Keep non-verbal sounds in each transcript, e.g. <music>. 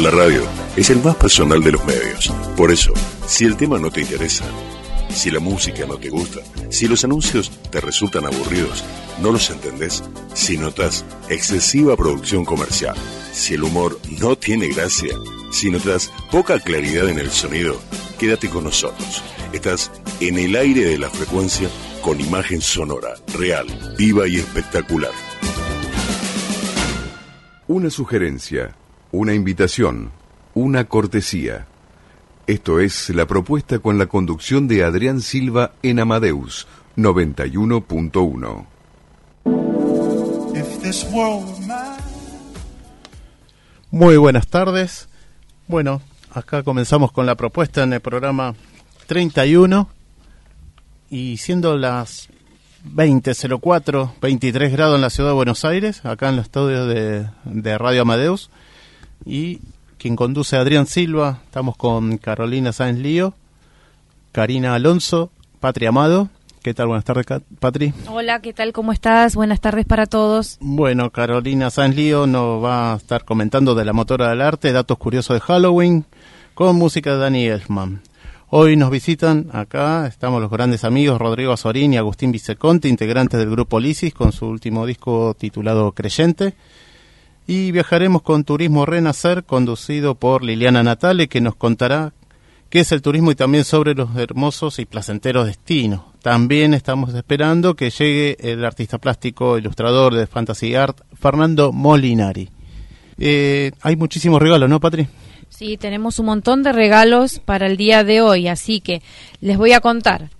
La radio es el más personal de los medios. Por eso, si el tema no te interesa, si la música no te gusta, si los anuncios te resultan aburridos, no los entendés, si notas excesiva producción comercial, si el humor no tiene gracia, si notas poca claridad en el sonido, quédate con nosotros. Estás en el aire de la frecuencia con imagen sonora, real, viva y espectacular. Una sugerencia, una invitación, una cortesía. Esto es la propuesta con la conducción de Adrián Silva en Amadeus 91.1. Muy buenas tardes. Bueno, acá comenzamos con la propuesta en el programa 31 y siendo las 20.04, 23 grados en la ciudad de Buenos Aires, acá en los estudios de, de Radio Amadeus y quien conduce Adrián Silva, estamos con Carolina Sáenz Lío, Karina Alonso, Patria Amado. ¿Qué tal? Buenas tardes, Patri. Hola, ¿qué tal? ¿Cómo estás? Buenas tardes para todos. Bueno, Carolina Sáenz Lío nos va a estar comentando de la motora del arte, datos curiosos de Halloween, con música de Dani Elfman. Hoy nos visitan acá, estamos los grandes amigos Rodrigo Azorín y Agustín Viceconte, integrantes del grupo Lisis, con su último disco titulado Creyente y viajaremos con Turismo Renacer, conducido por Liliana Natale, que nos contará qué es el turismo y también sobre los hermosos y placenteros destinos. También estamos esperando que llegue el artista plástico, ilustrador de Fantasy Art, Fernando Molinari. Eh, hay muchísimos regalos, ¿no, Patri? Sí, tenemos un montón de regalos para el día de hoy, así que les voy a contar.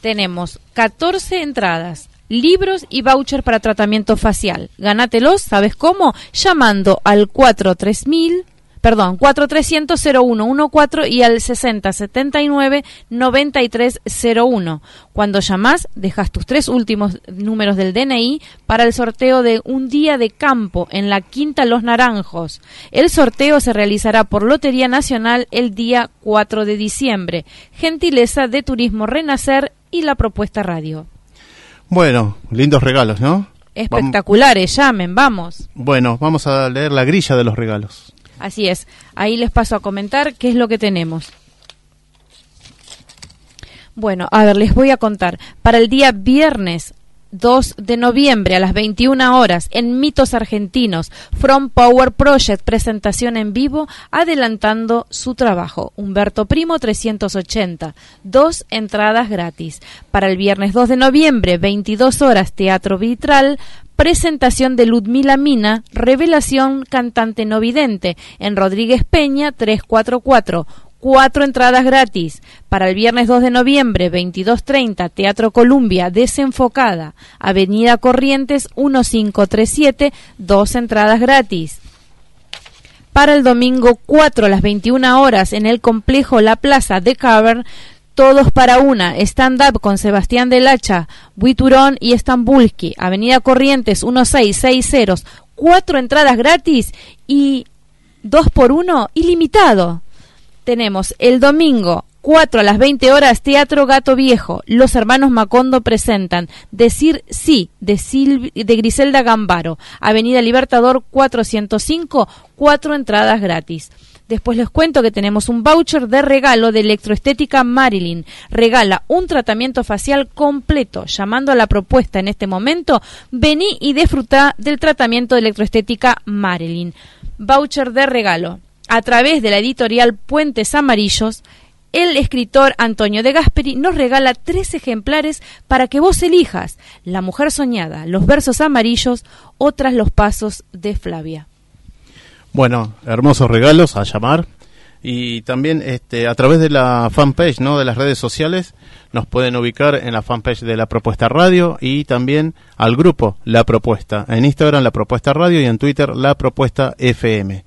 Tenemos 14 entradas libros y voucher para tratamiento facial. Gánatelos, ¿sabes cómo? Llamando al 43000 perdón, 4300 0114 y al 6079 9301. Cuando llamás, dejas tus tres últimos números del DNI para el sorteo de un día de campo en la Quinta Los Naranjos. El sorteo se realizará por Lotería Nacional el día 4 de diciembre. Gentileza de Turismo Renacer y la propuesta radio. Bueno, lindos regalos, ¿no? Espectaculares, llamen, vamos. Bueno, vamos a leer la grilla de los regalos. Así es, ahí les paso a comentar qué es lo que tenemos. Bueno, a ver, les voy a contar. Para el día viernes 2 de noviembre a las 21 horas en Mitos Argentinos, From Power Project, presentación en vivo, adelantando su trabajo. Humberto Primo 380, dos entradas gratis. Para el viernes 2 de noviembre, 22 horas, Teatro Vitral, presentación de Ludmila Mina, revelación cantante no vidente, en Rodríguez Peña 344 cuatro entradas gratis. Para el viernes 2 de noviembre, 22.30, Teatro Columbia, Desenfocada, Avenida Corrientes 1537, dos entradas gratis. Para el domingo 4 a las 21 horas en el complejo La Plaza de Cavern, todos para una, stand-up con Sebastián del Hacha, Buiturón y Estambulski, Avenida Corrientes 1660, cuatro entradas gratis y dos por uno ilimitado tenemos el domingo 4 a las 20 horas, Teatro Gato Viejo. Los hermanos Macondo presentan Decir Sí, de, de Griselda Gambaro. Avenida Libertador 405, cuatro entradas gratis. Después les cuento que tenemos un voucher de regalo de electroestética Marilyn. Regala un tratamiento facial completo. Llamando a la propuesta en este momento, vení y disfruta del tratamiento de electroestética Marilyn. Voucher de regalo a través de la editorial Puentes Amarillos, el escritor Antonio de Gasperi nos regala tres ejemplares para que vos elijas La mujer soñada, Los versos amarillos o Tras los pasos de Flavia. Bueno, hermosos regalos a llamar y también este a través de la fanpage, ¿no? de las redes sociales nos pueden ubicar en la fanpage de La Propuesta Radio y también al grupo La Propuesta, en Instagram La Propuesta Radio y en Twitter La Propuesta FM.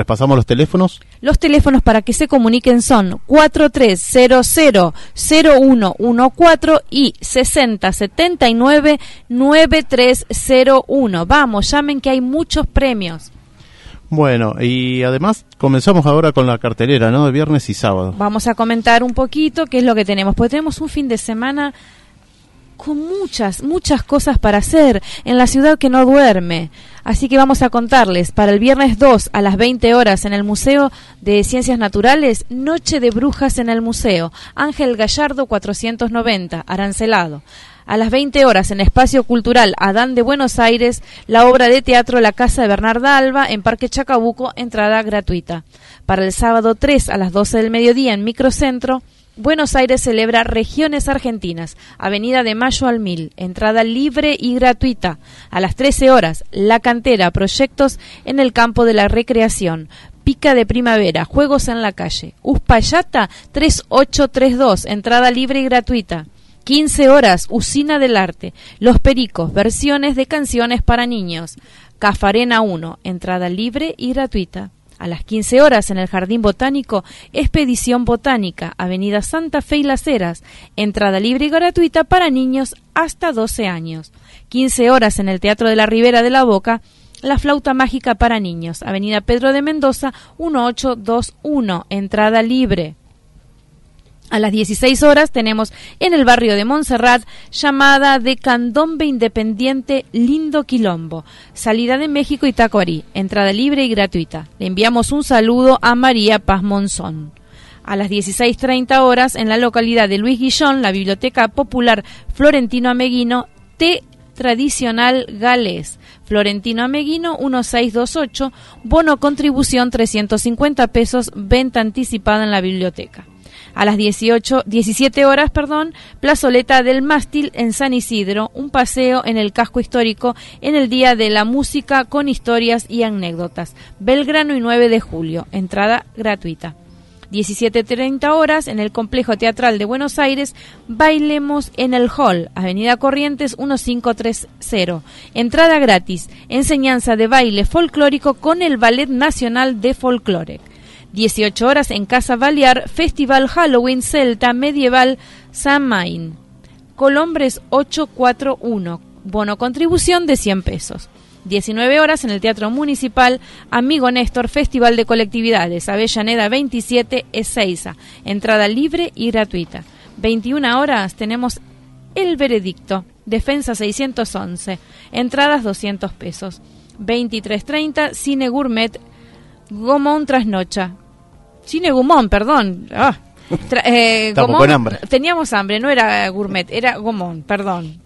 Repasamos los teléfonos. Los teléfonos para que se comuniquen son 4300-0114 y 6079-9301. Vamos, llamen que hay muchos premios. Bueno, y además comenzamos ahora con la cartelera, ¿no? De viernes y sábado. Vamos a comentar un poquito qué es lo que tenemos. Pues tenemos un fin de semana con muchas, muchas cosas para hacer en la ciudad que no duerme. Así que vamos a contarles, para el viernes 2 a las 20 horas en el Museo de Ciencias Naturales, Noche de Brujas en el Museo, Ángel Gallardo 490, Arancelado. A las 20 horas en Espacio Cultural Adán de Buenos Aires, la obra de teatro La Casa de Bernarda Alba en Parque Chacabuco, entrada gratuita. Para el sábado 3 a las 12 del mediodía en Microcentro, Buenos Aires celebra Regiones Argentinas, Avenida de Mayo al Mil, entrada libre y gratuita. A las 13 horas, La Cantera, proyectos en el campo de la recreación. Pica de Primavera, Juegos en la calle. Uspallata 3832, entrada libre y gratuita. 15 horas, Usina del Arte. Los Pericos, versiones de canciones para niños. Cafarena 1, entrada libre y gratuita. A las 15 horas en el Jardín Botánico, Expedición Botánica, Avenida Santa Fe y Las Heras, entrada libre y gratuita para niños hasta 12 años. 15 horas en el Teatro de la Ribera de la Boca, La Flauta Mágica para Niños, Avenida Pedro de Mendoza, 1821, entrada libre. A las 16 horas tenemos en el barrio de Montserrat llamada de Candombe Independiente Lindo Quilombo, salida de México y Tacuarí, entrada libre y gratuita. Le enviamos un saludo a María Paz Monzón. A las 16.30 horas en la localidad de Luis Guillón, la Biblioteca Popular Florentino Ameguino, T tradicional galés. Florentino Ameguino 1628, bono contribución 350 pesos, venta anticipada en la biblioteca a las 18, 17 horas, perdón, plazoleta del mástil en San Isidro, un paseo en el casco histórico en el Día de la Música con historias y anécdotas. Belgrano y 9 de julio, entrada gratuita. 17.30 horas en el Complejo Teatral de Buenos Aires, Bailemos en el Hall, Avenida Corrientes 1530. Entrada gratis, enseñanza de baile folclórico con el Ballet Nacional de Folclore. 18 horas en Casa Balear, Festival Halloween Celta Medieval Samain. Colombres 841, bono contribución de 100 pesos. 19 horas en el Teatro Municipal Amigo Néstor Festival de Colectividades Avellaneda 27 Ezeiza. Entrada libre y gratuita. 21 horas tenemos El Veredicto, Defensa 611, entradas 200 pesos. 23.30 Cine Gourmet Gomón Trasnocha. Cine Gumón, perdón. Ah. Eh, con hambre. Teníamos hambre, no era gourmet, era Gomón, perdón.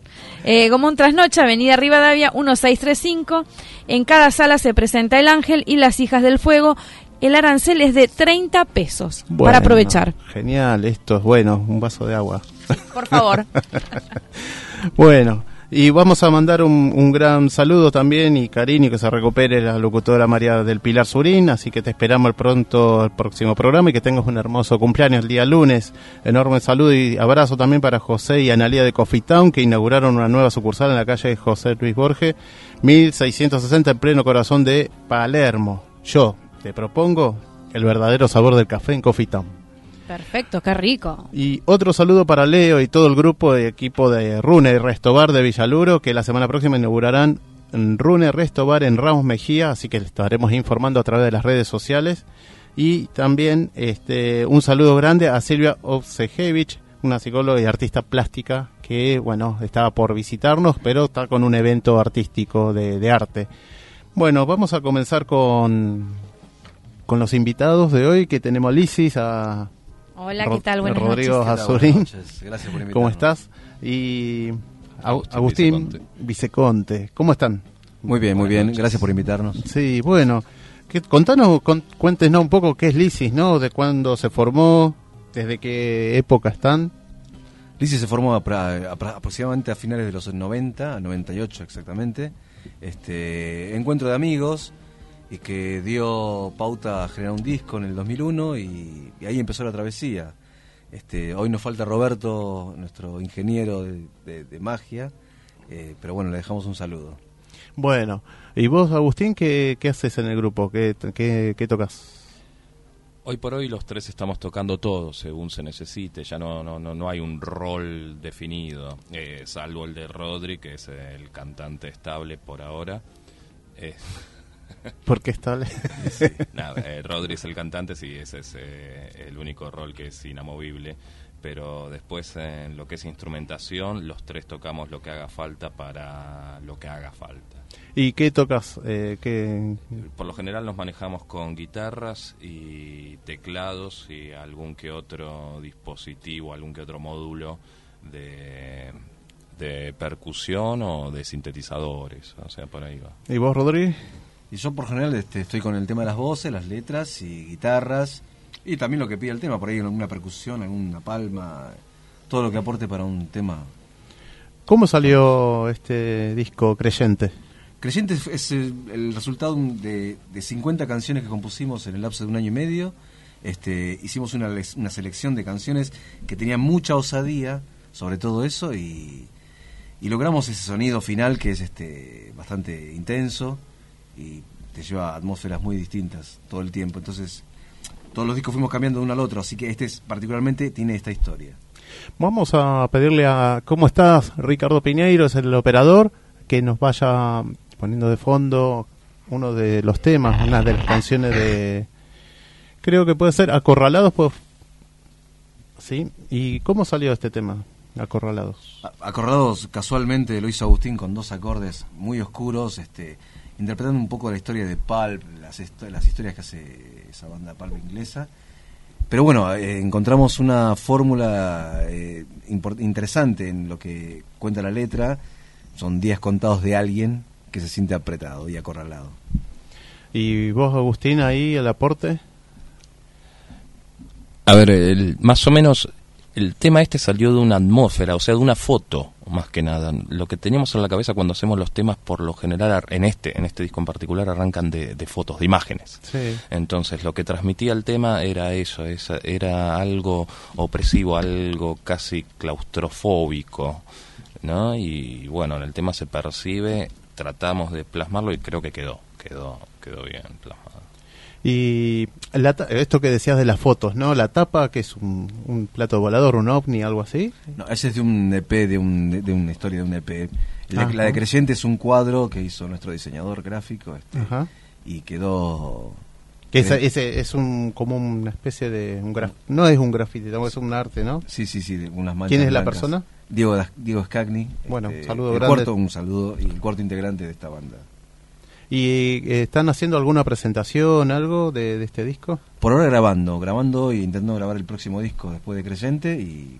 Eh, Gomón Trasnocha, Avenida Rivadavia 1635. En cada sala se presenta el ángel y las hijas del fuego. El arancel es de 30 pesos para aprovechar. Genial, esto es bueno, un vaso de agua. Por favor. <laughs> bueno, y vamos a mandar un, gran saludo también y cariño que se recupere la locutora María del Pilar Surín, así que te esperamos pronto el próximo programa y que tengas un hermoso cumpleaños el día lunes. Enorme saludo y abrazo también para José y Analía de Coffee Town que inauguraron una nueva sucursal en la calle José Luis Borges, 1660 en pleno corazón de Palermo. Yo te propongo el verdadero sabor del café en Coffee Town. Perfecto, qué rico. Y otro saludo para Leo y todo el grupo de equipo de Rune y Restobar de Villaluro, que la semana próxima inaugurarán Rune Restobar en Ramos Mejía, así que estaremos informando a través de las redes sociales. Y también este, un saludo grande a Silvia Obsejevich, una psicóloga y artista plástica que, bueno, estaba por visitarnos, pero está con un evento artístico de, arte. Bueno, vamos a comenzar con, con los invitados de hoy, que tenemos a Lisis, a Hola, ¿qué tal? Buenas Rodrigo Azurín. Gracias por ¿Cómo estás? Y Agustín, Viceconte. ¿Cómo están? Muy bien, muy bien. Gracias por invitarnos. Sí, bueno. contanos, cuéntenos un poco qué es Lisis, ¿no? De cuándo se formó, desde qué época están. Lisis se formó aproximadamente a finales de los 90, 98 exactamente. Este, encuentro de amigos y que dio pauta a generar un disco en el 2001 y, ahí empezó la travesía. Este, hoy nos falta Roberto, nuestro ingeniero de, magia, eh, pero bueno, le dejamos un saludo. Bueno, ¿y vos, Agustín, qué, haces en el grupo? ¿Qué, qué, tocas? Hoy por hoy los tres estamos tocando todo según se necesite, ya no, no, no, no hay un rol definido, eh, salvo el de Rodri, que es el cantante estable por ahora. Eh, <laughs> porque estable. nada, <laughs> eh, Rodri es el cantante, sí, ese es eh, el único rol que es inamovible. pero después en lo que es instrumentación, los tres tocamos lo que haga falta para lo que haga falta. ¿Y qué tocas? Eh, ¿qué... Por lo general nos manejamos con guitarras y teclados y algún que otro dispositivo, algún que otro módulo de, de percusión o de sintetizadores, o sea, por ahí va. ¿Y vos, Rodríguez? Y yo por general este, estoy con el tema de las voces, las letras y guitarras y también lo que pide el tema, por ahí alguna percusión, alguna palma, todo lo que aporte para un tema. ¿Cómo salió este disco Creyente? Creyente es el, resultado de, de, 50 canciones que compusimos en el lapso de un año y medio. Este, hicimos una, una selección de canciones que tenían mucha osadía sobre todo eso y, y logramos ese sonido final que es este bastante intenso y te lleva a atmósferas muy distintas todo el tiempo. Entonces, todos los discos fuimos cambiando de uno al otro, así que este es, particularmente tiene esta historia. Vamos a pedirle a cómo estás, Ricardo Piñeiro, es el operador, que nos vaya poniendo de fondo uno de los temas, una de las canciones de creo que puede ser Acorralados, pues sí. ¿Y cómo salió este tema? Acorralados. Acorralados casualmente lo hizo Agustín con dos acordes muy oscuros, este interpretando un poco la historia de Pulp, las, las historias que hace esa banda Pulp inglesa. Pero bueno, eh, encontramos una fórmula eh, interesante en lo que cuenta la letra. Son días contados de alguien que se siente apretado y acorralado. ¿Y vos, Agustín, ahí el aporte? A ver, el, más o menos el tema este salió de una atmósfera, o sea, de una foto, más que nada. Lo que teníamos en la cabeza cuando hacemos los temas, por lo general, en este, en este disco en particular, arrancan de, fotos, de imágenes. Entonces, lo que transmitía el tema era eso, era algo opresivo, algo casi claustrofóbico, ¿no? Y bueno, en el tema se percibe, tratamos de plasmarlo y creo que quedó, quedó, quedó bien plasmado. Y esto que decías de las fotos, ¿no? La tapa, que es un, plato volador, un ovni, algo así. No, ese es de un EP, de, un, de, una historia de un EP. La, de Creyente es un cuadro que hizo nuestro diseñador gráfico este, y quedó... Que ese, es un como una especie de... Un graf, no es un grafiti, es un arte, ¿no? Sí, sí, sí, unas ¿Quién es la persona? Diego, Diego Scagni. Bueno, este, saludo grande. un saludo y el cuarto integrante de esta banda. ¿Y eh, están haciendo alguna presentación, algo de, este disco? Por ahora grabando, grabando y intentando grabar el próximo disco después de Creyente y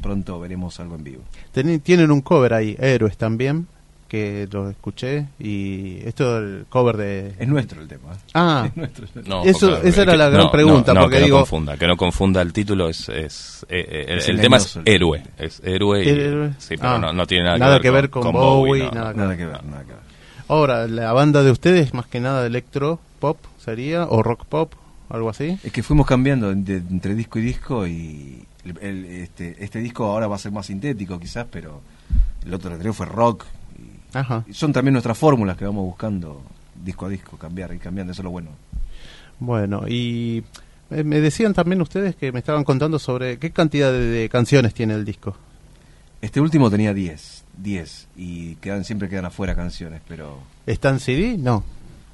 pronto veremos algo en vivo. tienen un cover ahí, Héroes también, que lo escuché y esto es el cover de... Es nuestro el tema. Ah, <laughs> eso, esa era la gran pregunta. porque que digo... no confunda, que no confunda el título, es, es, eh, eh, el, tema es Héroe, es Héroe, sí, pero ah, no, tiene nada, que, ver con, Bowie, nada, nada que ver, nada que ver. Ahora, la banda de ustedes más que nada electro pop sería, o rock pop, algo así. Es que fuimos cambiando entre disco y disco y este, este disco ahora va a ser más sintético quizás, pero el otro anterior fue rock. Y, son también nuestras fórmulas que vamos buscando disco a disco, cambiar y cambiando, eso es lo bueno. Bueno, y eh, me decían también ustedes que me estaban contando sobre qué cantidad de, canciones tiene el disco. Este último tenía 10. 10 y quedan siempre quedan afuera canciones, pero... ¿Está en CD? No.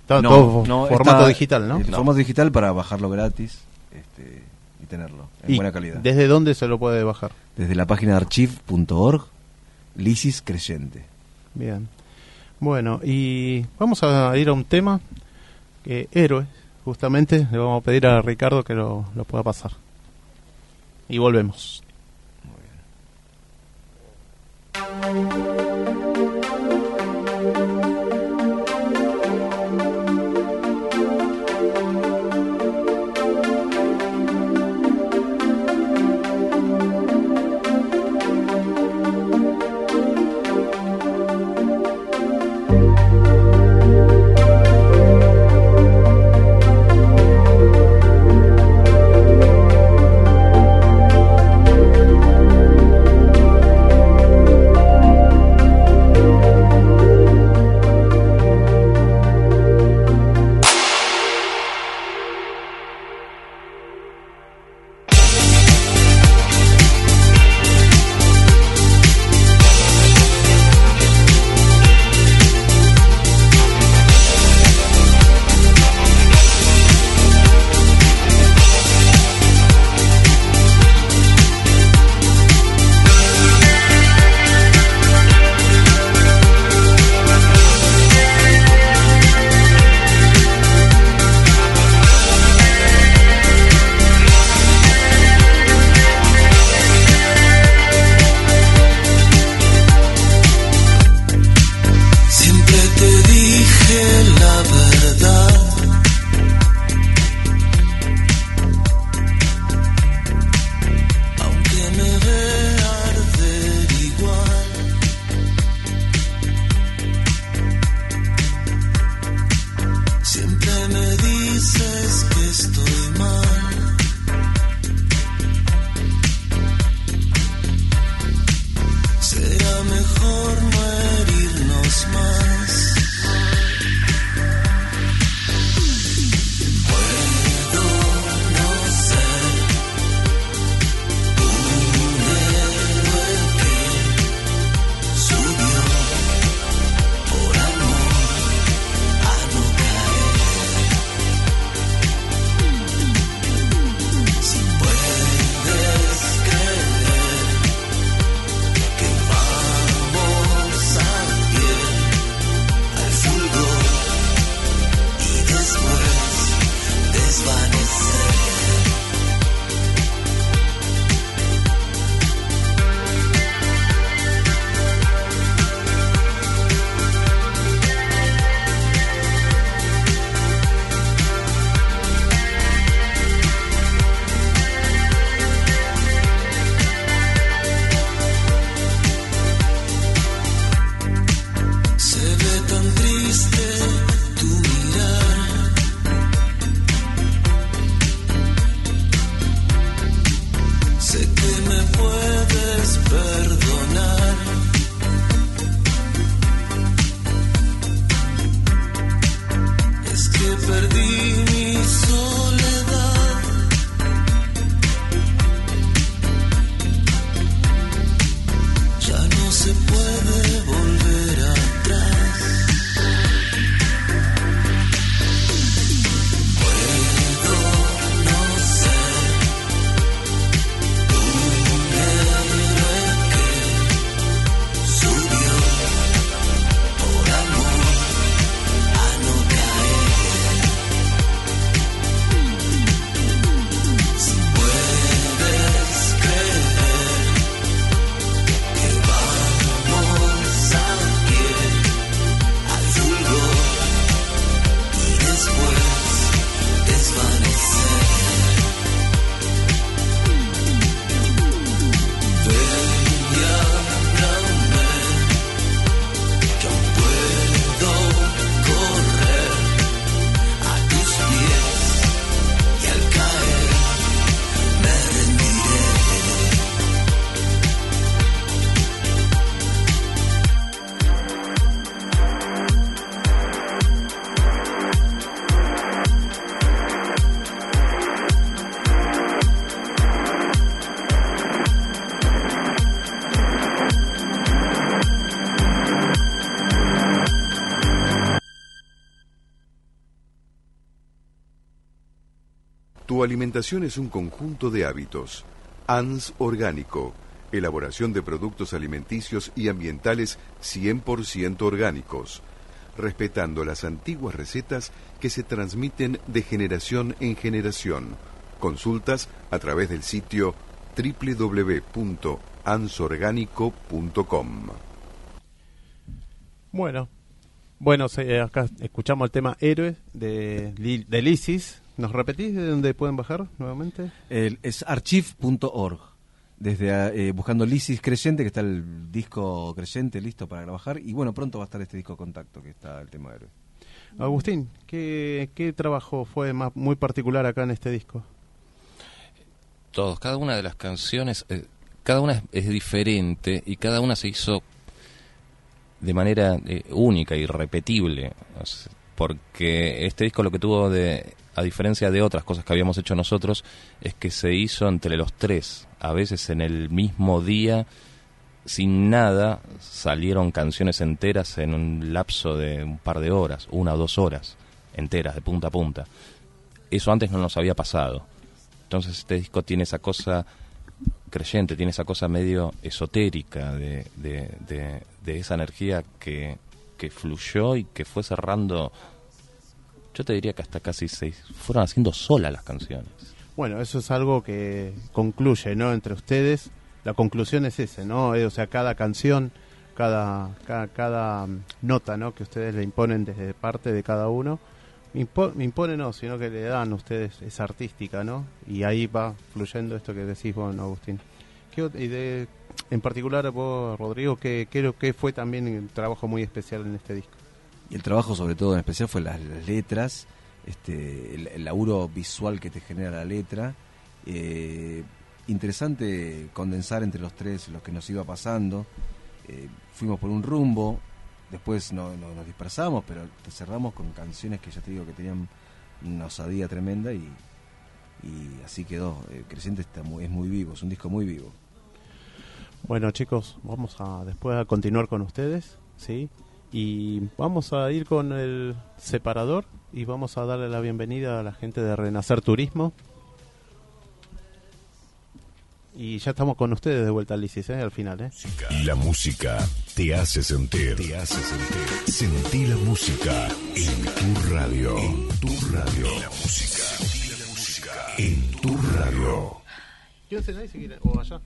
Está no, todo formato digital, ¿no? Formato digital para bajarlo gratis este, y tenerlo en buena calidad. ¿Desde dónde se lo puede bajar? Desde la página de archive.org, Lisis Creyente. Bien. Bueno, y vamos a ir a un tema, que Héroe, justamente, le vamos a pedir a Ricardo que lo, lo pueda pasar. Y volvemos. thank you alimentación es un conjunto de hábitos. ANS Orgánico, elaboración de productos alimenticios y ambientales 100% orgánicos, respetando las antiguas recetas que se transmiten de generación en generación. Consultas a través del sitio www.ansorgánico.com. Bueno, bueno, acá escuchamos el tema Héroes de, de Lisis, ¿Nos repetís de dónde pueden bajar nuevamente? El, es archive.org. Desde eh, buscando Lisis Creyente, que está el disco Creyente listo para trabajar. Y bueno, pronto va a estar este disco Contacto, que está el tema de héroe. Agustín, ¿qué, ¿qué trabajo fue más, muy particular acá en este disco? Todos, cada una de las canciones, eh, cada una es, diferente y cada una se hizo de manera eh, única y repetible. porque este disco lo que tuvo de a diferencia de otras cosas que habíamos hecho nosotros, es que se hizo entre los tres. A veces en el mismo día, sin nada, salieron canciones enteras en un lapso de un par de horas, una o dos horas, enteras, de punta a punta. Eso antes no nos había pasado. Entonces este disco tiene esa cosa creyente, tiene esa cosa medio esotérica de, de, de esa energía que, que fluyó y que fue cerrando yo te diría que hasta casi se fueron haciendo solas las canciones. Bueno, eso es algo que concluye, ¿no? Entre ustedes, la conclusión es ese, ¿no? Eh, o sea, cada canción, cada, cada, mm, nota, ¿no? Que ustedes le imponen desde parte de cada uno, me impone no, sino que le dan a ustedes esa artística, ¿no? Y ahí va fluyendo esto que decís vos, Agustín. ¿Qué, y de, en particular vos, Rodrigo, ¿qué, qué, qué fue también un trabajo muy especial en este disco? Y el trabajo sobre todo en especial fue las, letras, este, el, laburo visual que te genera la letra. Eh, interesante condensar entre los tres lo que nos iba pasando. Eh, fuimos por un rumbo, después no, nos dispersamos, pero cerramos con canciones que ya te digo que tenían una osadía tremenda y, y así quedó. El Creciente está muy, es muy vivo, es un disco muy vivo. Bueno chicos, vamos a después a continuar con ustedes, ¿sí? Y vamos a ir con el separador y vamos a darle la bienvenida a la gente de Renacer Turismo. Y ya estamos con ustedes de vuelta, Alicia, ¿eh? al final. ¿eh? La música te hace sentir. Te hace sentir. Sentí la música en tu radio. En tu radio. La música. La música. En tu radio. Quieren, o allá.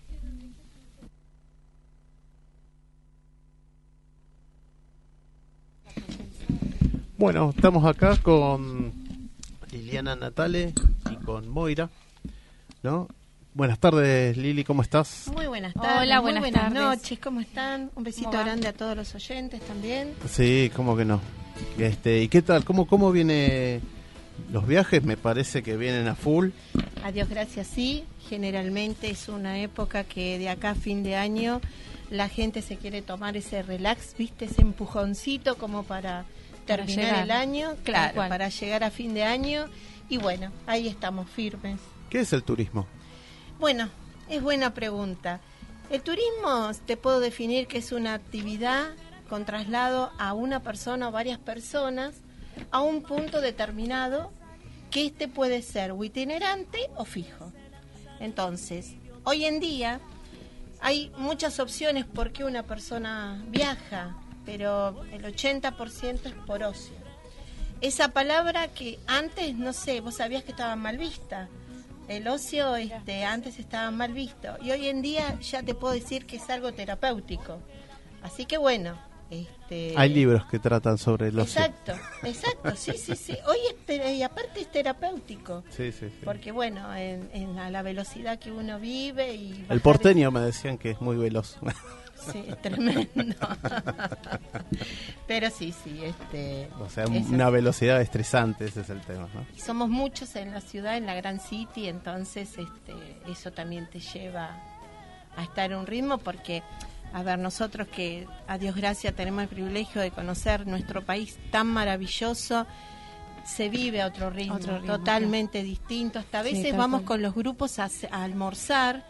Bueno, estamos acá con Liliana Natale y con Moira, ¿no? Buenas tardes, Lili, ¿cómo estás? Muy buenas tardes. Hola, buenas, buenas noches, ¿cómo están? Un besito grande a todos los oyentes también. Sí, cómo que no. Este, ¿y qué tal? ¿Cómo cómo viene Los viajes me parece que vienen a full. Adiós, gracias, sí. Generalmente es una época que de acá a fin de año la gente se quiere tomar ese relax, viste, ese empujoncito como para terminar llegar. el año, claro, para llegar a fin de año. Y bueno, ahí estamos firmes. ¿Qué es el turismo? Bueno, es buena pregunta. El turismo te puedo definir que es una actividad con traslado a una persona o varias personas a un punto determinado que este puede ser o itinerante o fijo. Entonces, hoy en día hay muchas opciones por qué una persona viaja, pero el 80% es por ocio. Esa palabra que antes, no sé, vos sabías que estaba mal vista. El ocio este, antes estaba mal visto y hoy en día ya te puedo decir que es algo terapéutico. Así que bueno, este, Hay libros que tratan sobre ocio. Exacto, exacto, sí, sí, sí. Hoy es, y aparte es terapéutico. Sí, sí, sí. Porque bueno, en, en a la velocidad que uno vive y... bajar El porteño me decían que es muy veloz. <laughs> Sí, es tremendo. <laughs> Pero sí, sí, este... o sea, una velocidad estresante, ese es el tema, ¿no? Somos muchos en la ciudad, en la Gran City, entonces este, eso también te lleva a estar en un ritmo porque, a ver, nosotros que a Dios gracias tenemos el privilegio de conocer nuestro país tan maravilloso, se vive a otro ritmo, Otro ritmo, totalmente distinto. Hasta a veces vamos cual. con los grupos a, a almorzar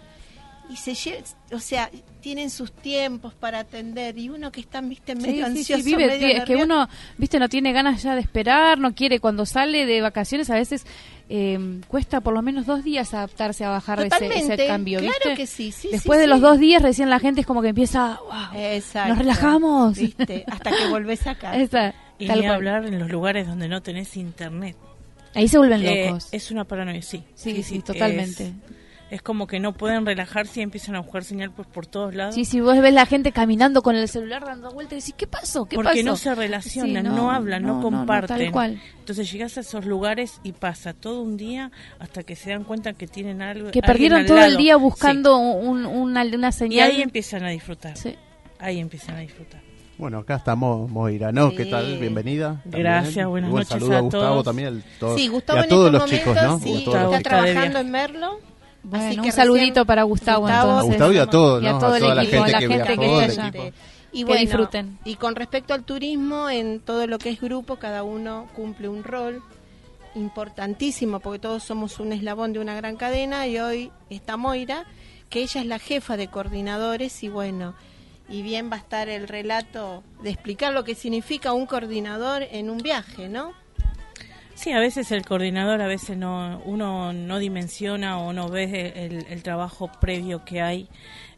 y se o sea, tienen sus tiempos para atender y uno que está, viste, Sí, medio sí, sí, ansioso, vive, medio es que uno, viste, no tiene ganas ya de esperar, no quiere cuando sale de vacaciones, a veces eh, cuesta por lo menos dos días adaptarse a bajar de ese, ese cambio, claro ¿viste? que sí, sí, Después sí, de los sí. dos días recién la gente es como que empieza, wow, Exacto. nos relajamos. ¿Viste? Hasta que volvés acá. <laughs> Esa, Y tal ni cual. hablar en los lugares donde no tenés internet. Ahí se vuelven Eh, locos. es una paranoia, sí. Sí, sí, totalmente. Es, es como que no pueden relajarse y empiezan a buscar señal pues, por todos lados. Sí, si vos ves la gente caminando con el celular dando vueltas y decís, ¿qué pasó? ¿Qué porque pasó? no se relacionan, Sí, no, hablan, no, comparten. tal cual. Entonces llegas a esos lugares y pasa todo un día hasta que se dan cuenta que tienen algo. Que perdieron al todo el día Sí. buscando un- una, una Y señal. ahí empiezan a disfrutar. Sí. Ahí empiezan a disfrutar. Bueno, acá estamos Moira, ¿no? Sí. ¿Qué tal? Bienvenida. También. Gracias, buenas Buen noches saludo a, a Gustavo todos. también. el- todo- Sí, Gustavo y a en todos los chicos, ¿no? sí, Gustavo está trabajando en Merlo. Bueno, así un que saludito recién- para Gustavo, Gustavo, A entonces. Gustavo y a todos, Y a ¿no? todo a el toda la equipo, a gente la que gente viajó, que allá. equipo. Y Que bueno, disfruten. Y con respecto al turismo, en todo lo que es grupo, cada uno cumple un rol importantísimo, porque todos somos un eslabón de una gran cadena, y hoy está Moira, que ella es la jefa de coordinadores, y bueno, y bien va a estar el relato de explicar lo que significa un coordinador en un viaje, ¿no? Sí, a veces el coordinador, a veces no, uno no dimensiona o no ve el, el trabajo previo que hay.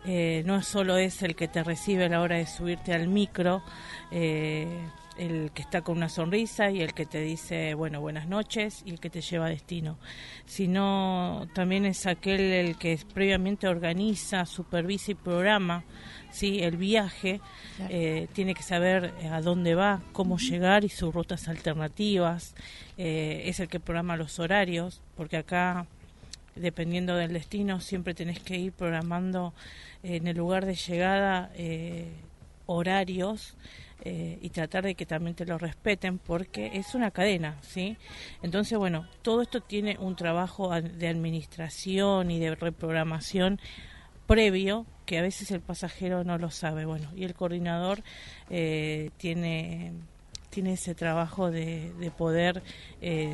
Eh, no solo es el que te recibe a la hora de subirte al micro, eh, el que está con una sonrisa y el que te dice, bueno, buenas noches y el que te lleva a destino, sino también es aquel el que previamente organiza, supervisa y programa ¿sí? el viaje, eh, tiene que saber a dónde va, cómo llegar y sus rutas alternativas, eh, es el que programa los horarios, porque acá, dependiendo del destino, siempre tenés que ir programando eh, en el lugar de llegada eh, horarios eh, y tratar de que también te lo respeten porque es una cadena, ¿sí? Entonces, bueno, todo esto tiene un trabajo de administración y de reprogramación previo que a veces el pasajero no lo sabe, bueno, y el coordinador eh, tiene tiene ese trabajo de, de poder eh,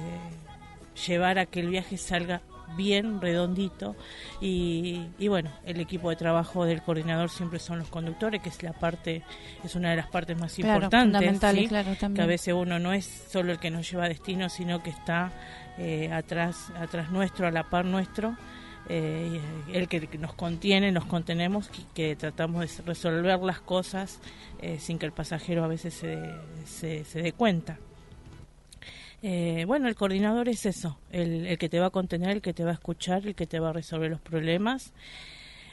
llevar a que el viaje salga bien redondito y, y bueno el equipo de trabajo del coordinador siempre son los conductores que es la parte es una de las partes más Claro, importantes ¿sí? claro, también. que a veces uno no es solo el que nos lleva a destino sino que está eh, atrás atrás nuestro a la par nuestro eh, el que nos contiene, nos contenemos, que, que tratamos de resolver las cosas eh, sin que el pasajero a veces se, se, se dé cuenta. Eh, bueno, el coordinador es eso, el, el que te va a contener, el que te va a escuchar, el que te va a resolver los problemas,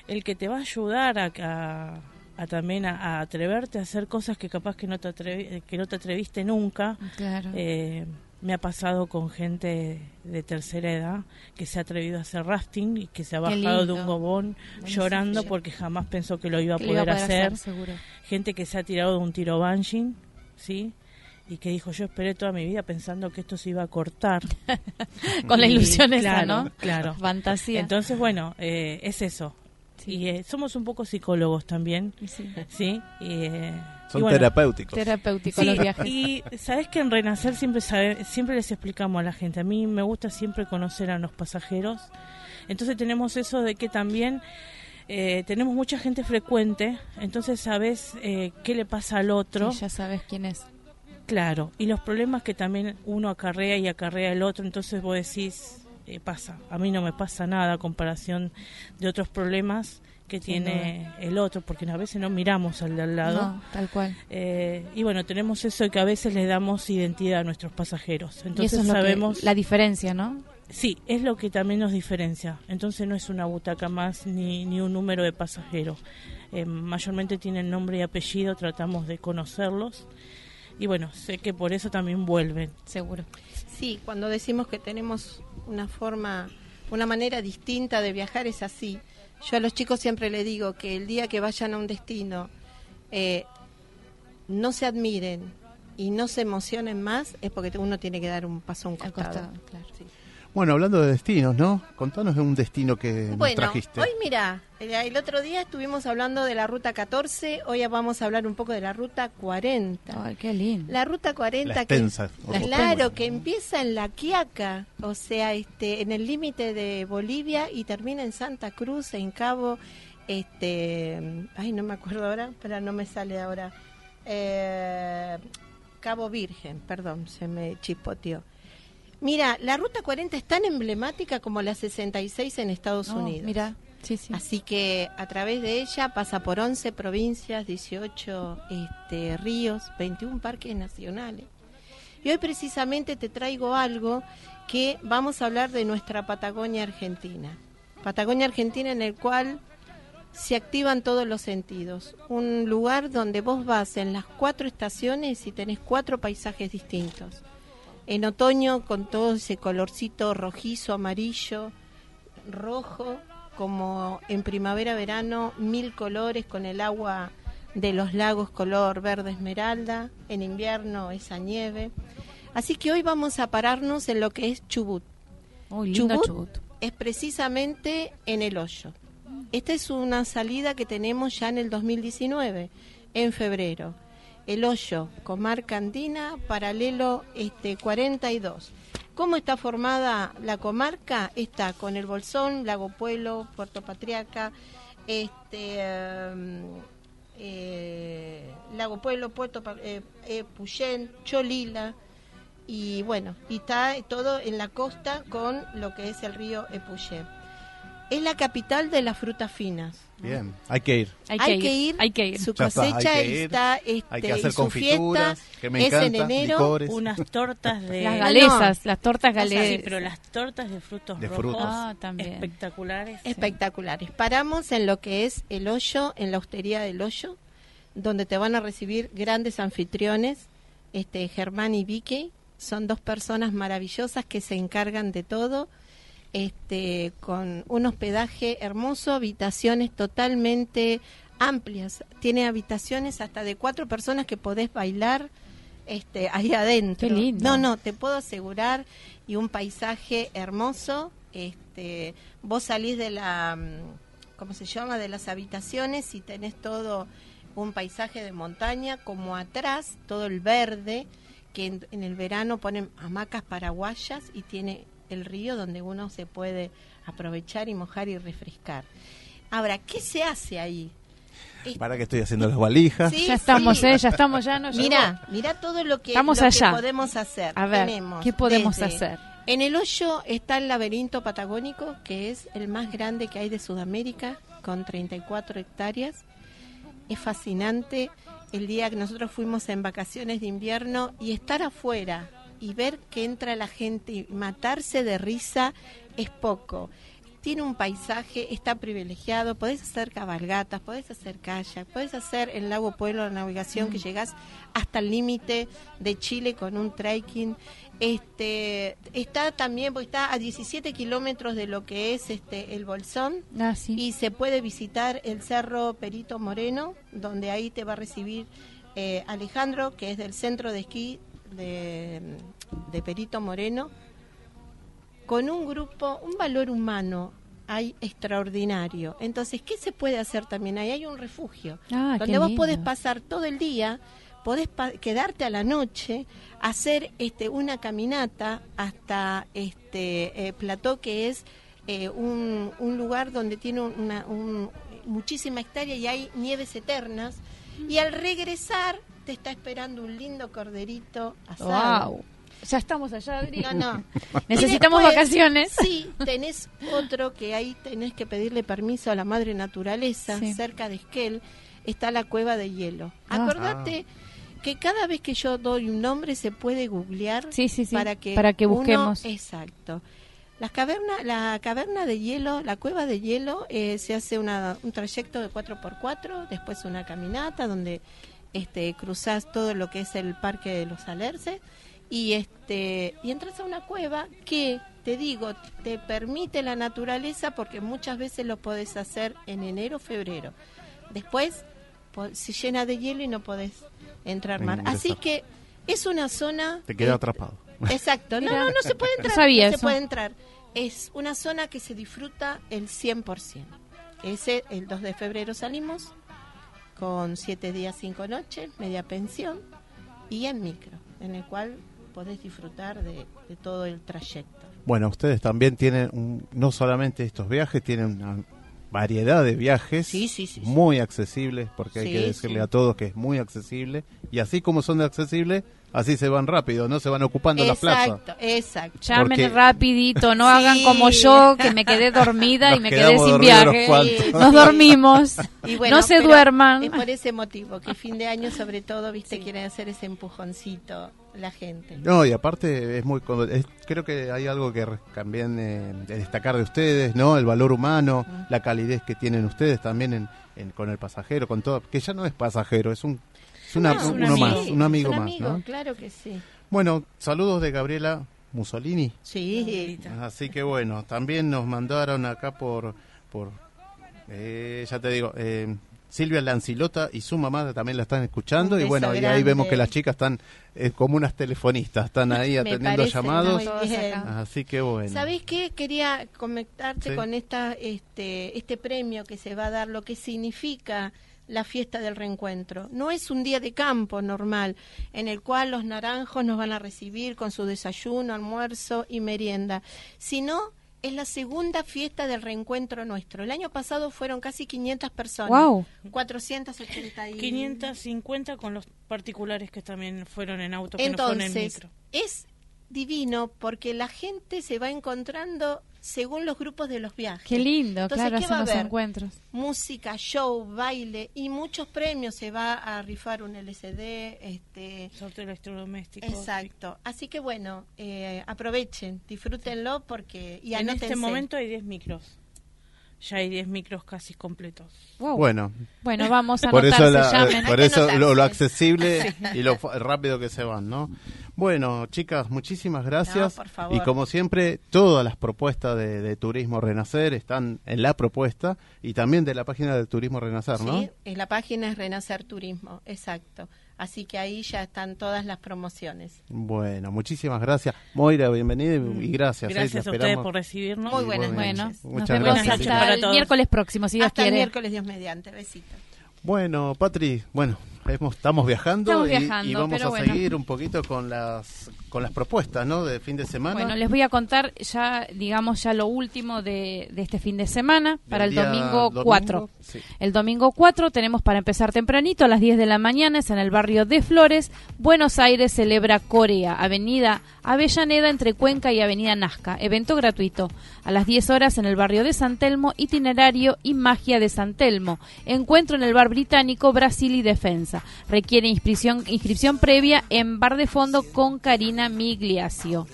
el que te va a ayudar a, a- a también a, a atreverte a hacer cosas que capaz que no te, atrevi- que no te atreviste nunca. Claro. Eh, me ha pasado con gente de tercera edad que se ha atrevido a hacer rafting y que se ha bajado de un gobón llorando porque jamás pensó que lo iba a iba poder, a poder hacer. Gente que se ha tirado de un tiro bungee, ¿sí? y que dijo yo esperé toda mi vida pensando que esto se iba a cortar. <laughs> Con la Y, ilusión esa, claro, ¿no? Claro. Fantasía. Entonces, bueno, eh, es eso. Y eh, somos un poco psicólogos también, Sí. ¿sí? Y, eh, Son y bueno, terapéuticos. Terapéutico Sí, los viajes. y sabes que en Renacer siempre sabe- siempre les explicamos a la gente. A mí me gusta siempre conocer a los pasajeros. Entonces tenemos eso de que también eh, tenemos mucha gente frecuente. Entonces sabes eh, qué le pasa al otro. Sí, ya sabes quién es. Claro. Y los problemas que también uno acarrea y acarrea el otro. Entonces vos decís, eh, pasa. A mí no me pasa nada a comparación de otros problemas que Sin tiene el otro, porque a veces no miramos al de al lado. No, tal cual. Eh, y bueno, tenemos eso de que a veces le damos identidad a nuestros pasajeros. y Entonces eso es lo que- sabemos... la diferencia, ¿no? Sí, es lo que también nos diferencia. Entonces no es una butaca más ni, ni un número de pasajeros. Eh, mayormente tienen nombre y apellido, tratamos de conocerlos. Y bueno, sé que por eso también vuelven. Seguro. Sí, cuando decimos que tenemos una forma, una manera distinta de viajar es así. Yo a los chicos siempre les digo que el día que vayan a un destino eh, no se admiren y no se emocionen más es porque uno tiene que dar un paso a un costado. costado, claro. Sí. Bueno, hablando de destinos, ¿no? Contanos de un destino que nos Bueno, trajiste. hoy mira, el, el otro día estuvimos hablando de la ruta 14, hoy vamos a hablar un poco de la ruta 40. Ay, qué lindo. La ruta 40 La extensa, que claro que empieza en La Quiaca, o sea, este en el límite de Bolivia y termina en Santa Cruz, en Cabo este ay, no me acuerdo ahora, pero no me sale ahora. Eh, Cabo Virgen, perdón, se me chispoteó. Mira, la ruta 40 es tan emblemática como la 66 en Estados Unidos. Mira, sí, sí. Así que a través de ella pasa por 11 provincias, 18 este, ríos, 21 parques nacionales. Y hoy precisamente te traigo algo que vamos a hablar de nuestra Patagonia Argentina. Patagonia Argentina en el cual se activan todos los sentidos. Un lugar donde vos vas en las cuatro estaciones y tenés cuatro paisajes distintos. En otoño con todo ese colorcito rojizo, amarillo, rojo, como en primavera, verano, mil colores con el agua de los lagos color verde esmeralda, en invierno esa nieve. Así que hoy vamos a pararnos en lo que es Chubut. Lindo Chubut, Chubut. es precisamente en el hoyo. Esta es una salida que tenemos ya en el 2019, en febrero. El hoyo, comarca andina, paralelo este 42. ¿Cómo está formada la comarca? Está con el Bolsón, Lago Pueblo, Puerto Patriarca, este, em, eh, Lago Pueblo, Puerto eh, eh, Cholila, y bueno, y está todo en la costa con lo que es el río Epuyén. Es la capital de las frutas finas. Bien, hay que ir. Hay, que, ir, Hay que ir. Su Ya está, hay cosecha que ir. está este, Hay que hacer y su confituras, fiesta que me es en enero. licores. Unas tortas de... Las No, galesas, las tortas O sea, galesas. Sí, pero las tortas de frutos De rojos frutos. Ah, también. espectaculares. espectaculares. Paramos en lo que es el hoyo, en la hostería del hoyo, donde te van a recibir grandes anfitriones, este Germán y Vicky, son dos personas maravillosas que se encargan de todo, este con un hospedaje hermoso, habitaciones totalmente amplias, tiene habitaciones hasta de cuatro personas que podés bailar este ahí adentro. Qué lindo. No, no, te puedo asegurar y un paisaje hermoso. Este, vos salís de la, mm, ¿cómo se llama? De las habitaciones y tenés todo un paisaje de montaña, como atrás todo el verde, que en, en el verano ponen hamacas paraguayas y tiene el río donde uno se puede aprovechar y mojar y refrescar. Ahora, ¿qué se hace ahí? Para que estoy haciendo las valijas. Sí, ya estamos, sí. ¿eh? Ya estamos, ya nos Mira, mira todo lo que, Estamos lo que allá. podemos hacer. A ver, Tenemos ¿qué podemos desde- hacer? En el hoyo está el laberinto patagónico, que es el más grande que hay de Sudamérica, con 34 hectáreas. Es fascinante el día que nosotros fuimos en vacaciones de invierno y estar afuera y ver que entra la gente y matarse de risa es poco. Tiene un paisaje, está privilegiado, podés hacer cabalgatas, podés hacer kayak, podés hacer el lago Pueblo la navegación que llegás hasta el límite de Chile con un trekking. Este está también, porque está a 17 kilómetros de lo que es este el Bolsón Ah, sí. y se puede visitar el Cerro Perito Moreno, donde ahí te va a recibir eh, Alejandro, que es del centro de esquí de, de Perito Moreno con un grupo, un valor humano hay extraordinario. Entonces, ¿qué se puede hacer también ahí? Hay un refugio Ah, donde vos lindo. podés pasar todo el día, podés pa- quedarte a la noche, hacer este una caminata hasta este eh, Plató, que es eh, un, un lugar donde tiene una un- muchísima hectárea y hay nieves eternas. Y al regresar te está esperando un lindo corderito asado. Wow. Ya estamos allá, Adri. No, no. <laughs> Necesitamos después, vacaciones. Sí, tenés otro que ahí tenés que pedirle permiso a la madre naturaleza, Sí. cerca de Esquel, está la cueva de hielo. Ah. Acordate que cada vez que yo doy un nombre se puede googlear Sí, sí, sí. para que, Para que uno- busquemos. exacto. La caverna, la caverna de hielo, la cueva de hielo, eh, se hace una, un trayecto de 4x4, después una caminata donde este, cruzás todo lo que es el parque de los alerces y, este, y entras a una cueva que, te digo, te permite la naturaleza porque muchas veces lo podés hacer en enero, febrero. Después se llena de hielo y no podés entrar más. Así que es una zona... Te queda eh, atrapado. <laughs> Exacto, no, no, no se puede entrar. No sabía no se eso. puede entrar. Es una zona que se disfruta el 100%. Ese, el 2 de febrero salimos con 7 días, 5 noches, media pensión y en micro, en el cual podés disfrutar de, de todo el trayecto. Bueno, ustedes también tienen, un- no solamente estos viajes, tienen una variedad de viajes Sí, sí, sí, muy accesibles, porque hay que decirle a todos que es muy accesible. Y así como son de accesibles, así se van rápido, no se van ocupando la plaza. Exacto, exacto. Llamen Porque- rapidito, no Sí. hagan como yo, que me quedé dormida <laughs> y me quedé sin viaje. Nos dormimos. <laughs> Y bueno, no se duerman. Es por ese motivo, que <laughs> fin de año sobre todo, viste, quieren hacer ese empujoncito la gente. No, y aparte es muy es- creo que hay algo que también eh, de destacar de ustedes, ¿no? El valor humano, la calidez que tienen ustedes también en, en- con el pasajero, con todo, que ya no es pasajero, es un es una- No, un uno amigo. más, un amigo un más, amigo, ¿no? claro que sí. Bueno, saludos de Gabriela Mussolini. Sí, Así que bueno, también nos mandaron acá por por eh, ya te digo, eh, Silvia Lancilota y su mamá también la están escuchando y bueno, y ahí vemos que las chicas están eh, como unas telefonistas, están ahí <laughs> atendiendo parece llamados. Así que bueno. ¿Sabés qué? Quería comentarte Sí. con esta, este, este premio que se va a dar, lo que significa la fiesta del reencuentro. No es un día de campo normal, en el cual los naranjos nos van a recibir con su desayuno, almuerzo y merienda, sino es la segunda fiesta del reencuentro nuestro. El año pasado fueron casi 500 personas. Guau. 480 y... 550 con los particulares que también fueron en auto, que no fueron en Entonces, micro. es divino porque la gente se va encontrando según los grupos de los viajes. Qué lindo, Entonces, claro, ¿qué va a los haber? encuentros. Música, show, baile y muchos premios. Se va a rifar un LCD, este, Sorteo electrodoméstico. exacto. Así que bueno, eh, aprovechen, disfrútenlo porque y En este momento hay 10 micros. Ya hay 10 micros casi completos. Wow. Bueno, Bueno, vamos a por eso, anotarse, la- llamen. por eso lo, lo accesible <laughs> y lo fa- rápido que se van, ¿no? Bueno, chicas, muchísimas gracias. No, por favor. Y como siempre, todas las propuestas de, de Turismo Renacer están en la propuesta y también de la página de Turismo Renacer, ¿no? Sí, en la página es Renacer Turismo, exacto. Así que ahí ya están todas las promociones. Bueno, muchísimas gracias. Moira, bienvenida y- y gracias. ¿eh? Gracias a ustedes por recibirnos. Muy buenas. Bueno, noches. nos Muchas vemos gracias. Hasta para el miércoles próximo, si Dios Hasta el quiere. miércoles, Dios mediante. Besito. Bueno, Patri, bueno, estamos viajando, Estamos y- viajando, y, vamos a bueno. seguir un poquito con las con las propuestas, ¿no? De fin de semana. Bueno, les voy a contar ya, digamos, ya lo último de, de este fin de semana, para el domingo domingo, 4. sí. El domingo 4 tenemos para empezar tempranito, a las 10 de la mañana, es en el barrio de Flores. Buenos Aires celebra Corea, Avenida Avellaneda entre Cuenca y Avenida Nazca. Evento gratuito. A las 10 horas en el barrio de San Telmo, itinerario y magia de San Telmo. Encuentro en el bar británico Brasil y Defensa. Requiere inscripción, inscripción previa en Bar de Fondo con Karina Migliacio.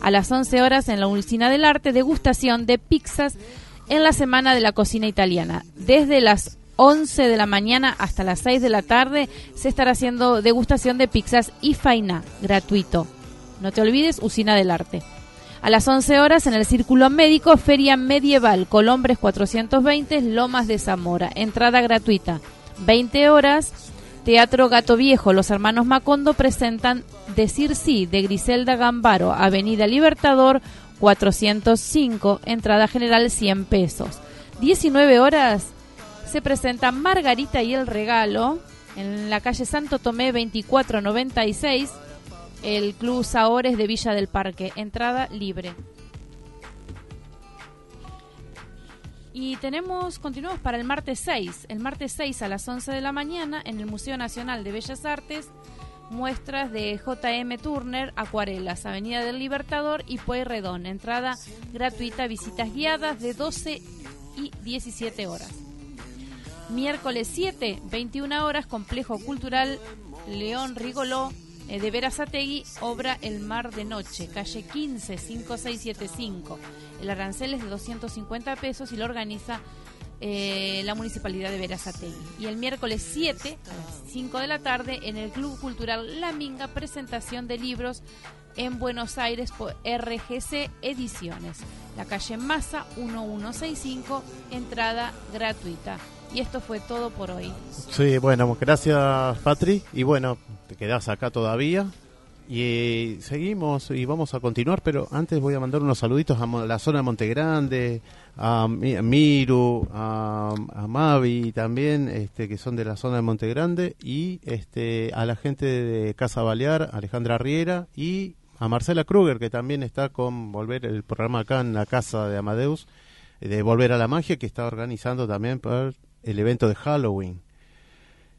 A las 11 horas en la Usina del Arte, degustación de pizzas en la Semana de la Cocina Italiana. Desde las 11 de la mañana hasta las 6 de la tarde se estará haciendo degustación de pizzas y faina, gratuito. No te olvides, Usina del Arte. A las 11 horas en el Círculo Médico, Feria Medieval, Colombres 420, Lomas de Zamora. Entrada gratuita. 20 horas, Teatro Gato Viejo, los hermanos Macondo presentan Decir Sí de Griselda Gambaro, Avenida Libertador 405, entrada general 100 pesos. 19 horas se presenta Margarita y el Regalo en la calle Santo Tomé 2496, el Club Saores de Villa del Parque, entrada libre. Y tenemos, continuamos para el martes 6. El martes 6 a las 11 de la mañana en el Museo Nacional de Bellas Artes, muestras de JM Turner, Acuarelas, Avenida del Libertador y Pueyrredón. Entrada gratuita, visitas guiadas de 12 y 17 horas. Miércoles 7, 21 horas, Complejo Cultural León Rigoló de Verazategui, obra El Mar de Noche, calle 15, 5675. El arancel es de 250 pesos y lo organiza eh, la Municipalidad de Verazategui. Y el miércoles 7, a las 5 de la tarde, en el Club Cultural La Minga, presentación de libros en Buenos Aires por RGC Ediciones. La calle Massa 1165, entrada gratuita. Y esto fue todo por hoy. Sí, bueno, gracias Patri. Y bueno, te quedás acá todavía. Y seguimos y vamos a continuar, pero antes voy a mandar unos saluditos a la zona de Montegrande, a, Miru, a, a, Mavi también, este, que son de la zona de Montegrande, y este, a la gente de Casa Balear, Alejandra Riera, y a Marcela Kruger, que también está con Volver el programa acá en la casa de Amadeus, de Volver a la Magia, que está organizando también por el evento de Halloween.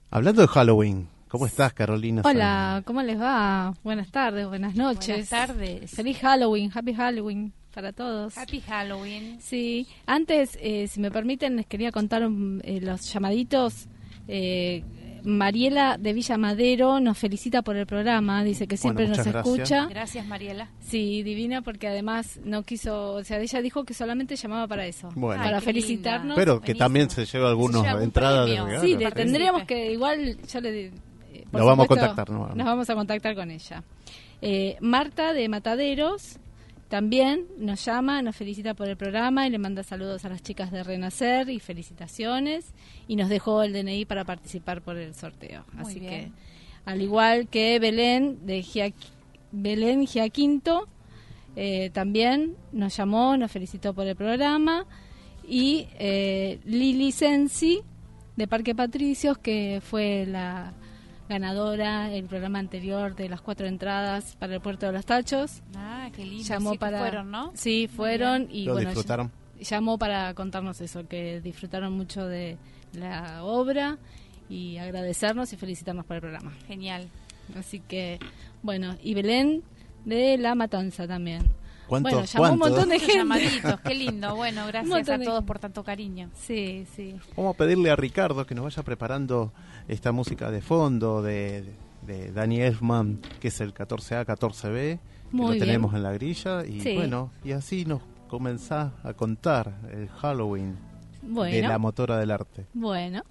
Hablando de Halloween, ¿Cómo estás, Carolina? Hola, ¿cómo les va? Buenas tardes, buenas noches. Buenas tardes. Feliz Halloween, Happy Halloween para todos. Happy Halloween. Sí, antes, eh, si me permiten, les quería contar eh, los llamaditos. Eh, Mariela de Villa Madero nos felicita por el programa, dice que siempre nos escucha. Gracias, Mariela. Sí, divina, porque además no quiso, o sea, ella dijo que solamente llamaba para eso, para felicitarnos. Pero que también se lleva algunas entradas de regalo. Sí, tendríamos que igual, ya le nos vamos a contactar. Nos vamos a contactar con ella. Eh, Marta de Mataderos también nos llama, nos felicita por el programa y le manda saludos a las chicas de Renacer y felicitaciones. Y nos dejó el DNI para participar por el sorteo. Así que, al igual que Belén de Belén Giaquinto, eh, también nos llamó, nos felicitó por el programa. Y eh, Lili Sensi de Parque Patricios, que fue la ganadora el programa anterior de las cuatro entradas para el puerto de los Tachos. Ah, qué lindo. Llamó para, fueron, ¿no? Sí, fueron y ¿Lo disfrutaron? Llamó para contarnos eso, que disfrutaron mucho de la obra y agradecernos y felicitarnos por el programa. Genial. Así que, bueno, y Belén de La Matanza también. ¿Cuánto, bueno, llamó un montón de gente. Llamaditos, qué <laughs> lindo. Bueno, gracias a todos por tanto cariño. Sí, sí. Vamos a pedirle a Ricardo que nos vaya preparando esta música de fondo de, de Danny Elfman, que es el 14A, 14B, que lo tenemos en la grilla. Y bueno, y así nos comenzás a contar el Halloween de la motora del arte. Bueno.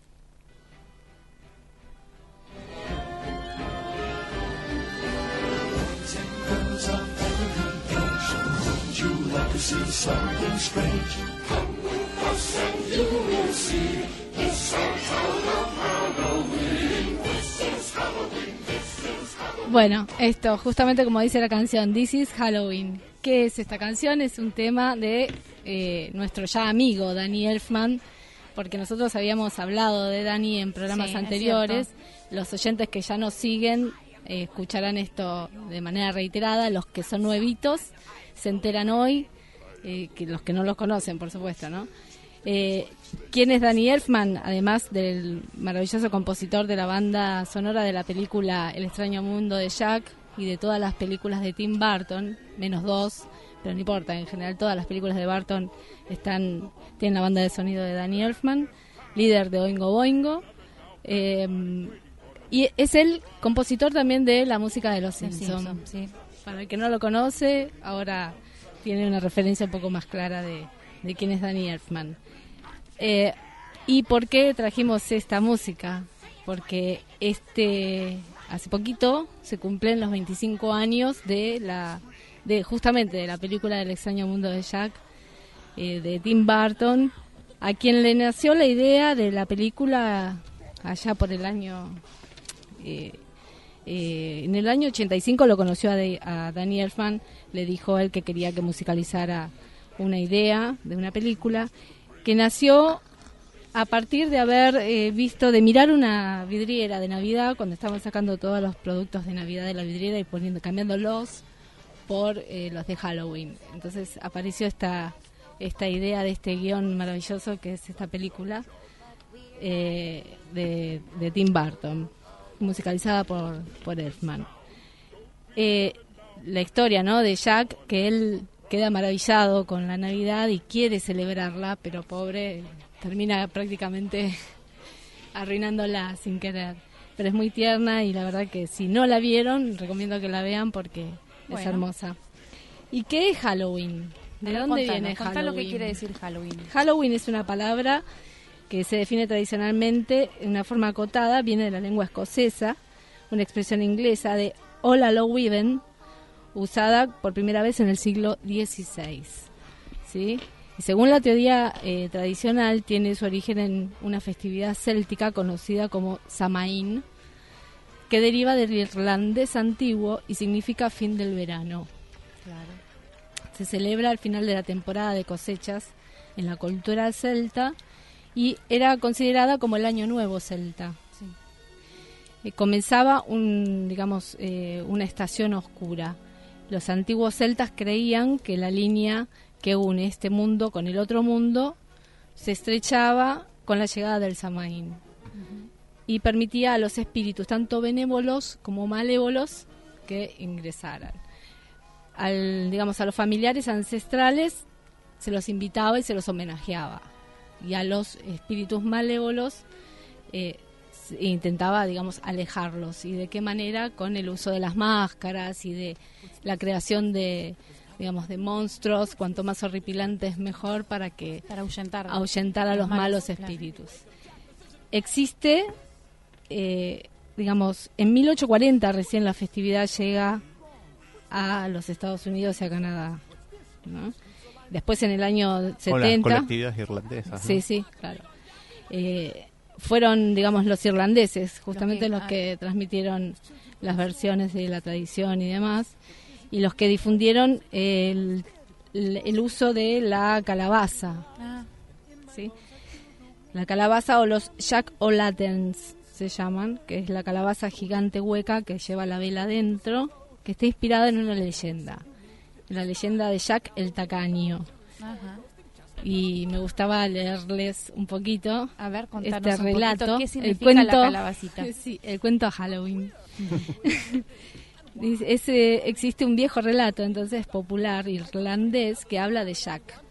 Bueno, esto, justamente como dice la canción, This is Halloween. ¿Qué es esta canción? Es un tema de eh, nuestro ya amigo Danny Elfman, porque nosotros habíamos hablado de Danny en programas anteriores. Los oyentes que ya nos siguen eh, escucharán esto de manera reiterada. Los que son nuevitos se enteran hoy, eh, que los que no los conocen, por supuesto, ¿no? Eh, ¿Quién es Danny Elfman? Además del maravilloso compositor de la banda sonora de la película El extraño mundo de Jack y de todas las películas de Tim Burton, menos dos, pero no importa, en general todas las películas de Burton están tienen la banda de sonido de Danny Elfman, líder de Oingo Boingo. Eh, y es el compositor también de la música de Los Simpsons. Para el que no lo conoce, ahora tiene una referencia un poco más clara de, de quién es Danny Elfman. Eh, ¿Y por qué trajimos esta música? Porque este hace poquito se cumplen los 25 años de la de justamente de la película del extraño mundo de Jack eh, de Tim Burton, a quien le nació la idea de la película allá por el año eh, eh, en el año 85 lo conoció a, de, a Danny Elfman, le dijo él que quería que musicalizara una idea de una película que nació a partir de haber eh, visto, de mirar una vidriera de Navidad cuando estaban sacando todos los productos de Navidad de la vidriera y poniendo, cambiándolos por eh, los de Halloween. Entonces apareció esta, esta idea de este guion maravilloso que es esta película eh, de, de Tim Burton, musicalizada por, por Elfman. Eh, la historia ¿no? de Jack, que él queda maravillado con la Navidad y quiere celebrarla, pero pobre, termina prácticamente <laughs> arruinándola sin querer. Pero es muy tierna y la verdad que si no la vieron, recomiendo que la vean porque es hermosa. ¿Y qué es Halloween? ¿De ver, dónde contanos, viene Halloween? lo que quiere decir Halloween. Halloween es una palabra que se define tradicionalmente en una forma acotada, viene de la lengua escocesa, una expresión inglesa de All Halloween, usada por primera vez en el siglo XVI. ¿sí? Y según la teoría eh, tradicional, tiene su origen en una festividad céltica conocida como Samaín, que deriva del irlandés antiguo y significa fin del verano. Se celebra al final de la temporada de cosechas en la cultura celta y era considerada como el año nuevo celta. Eh, comenzaba un, digamos, eh, una estación oscura. Los antiguos celtas creían que la línea que une este mundo con el otro mundo se estrechaba con la llegada del Samaín y permitía a los espíritus, tanto benévolos como malévolos, que ingresaran. Al, digamos, a los familiares ancestrales se los invitaba y se los homenajeaba. Y a los espíritus malévolos eh, se intentaba, digamos, alejarlos. ¿Y de qué manera? Con el uso de las máscaras y de la creación de, digamos, de monstruos, cuanto más horripilantes mejor para que Para ahuyentar, ahuyentar a los malos espíritus. Existe, eh, digamos, en 1840 recién la festividad llega a los Estados Unidos y a Canadá. ¿no? Después en el año O las 70... colectividades irlandesas. ¿no? Sí, sí, claro. Eh, fueron, digamos, los irlandeses, justamente los Los que, ah. transmitieron las versiones de la tradición y demás, y los que difundieron el, el- el uso de la calabaza, Ah, ¿sí? La calabaza o los Jack O'Lanterns se llaman, que es la calabaza gigante hueca que lleva la vela dentro, que está inspirada en una leyenda, la leyenda de Jack el Tacaño ajá. y me gustaba leerles un poquito A ver, este un poquito relato, el cuento, la calabacita. <laughs> sí, el cuento Halloween. <laughs> Dice, ese, existe un viejo relato entonces popular irlandés que habla de Jack,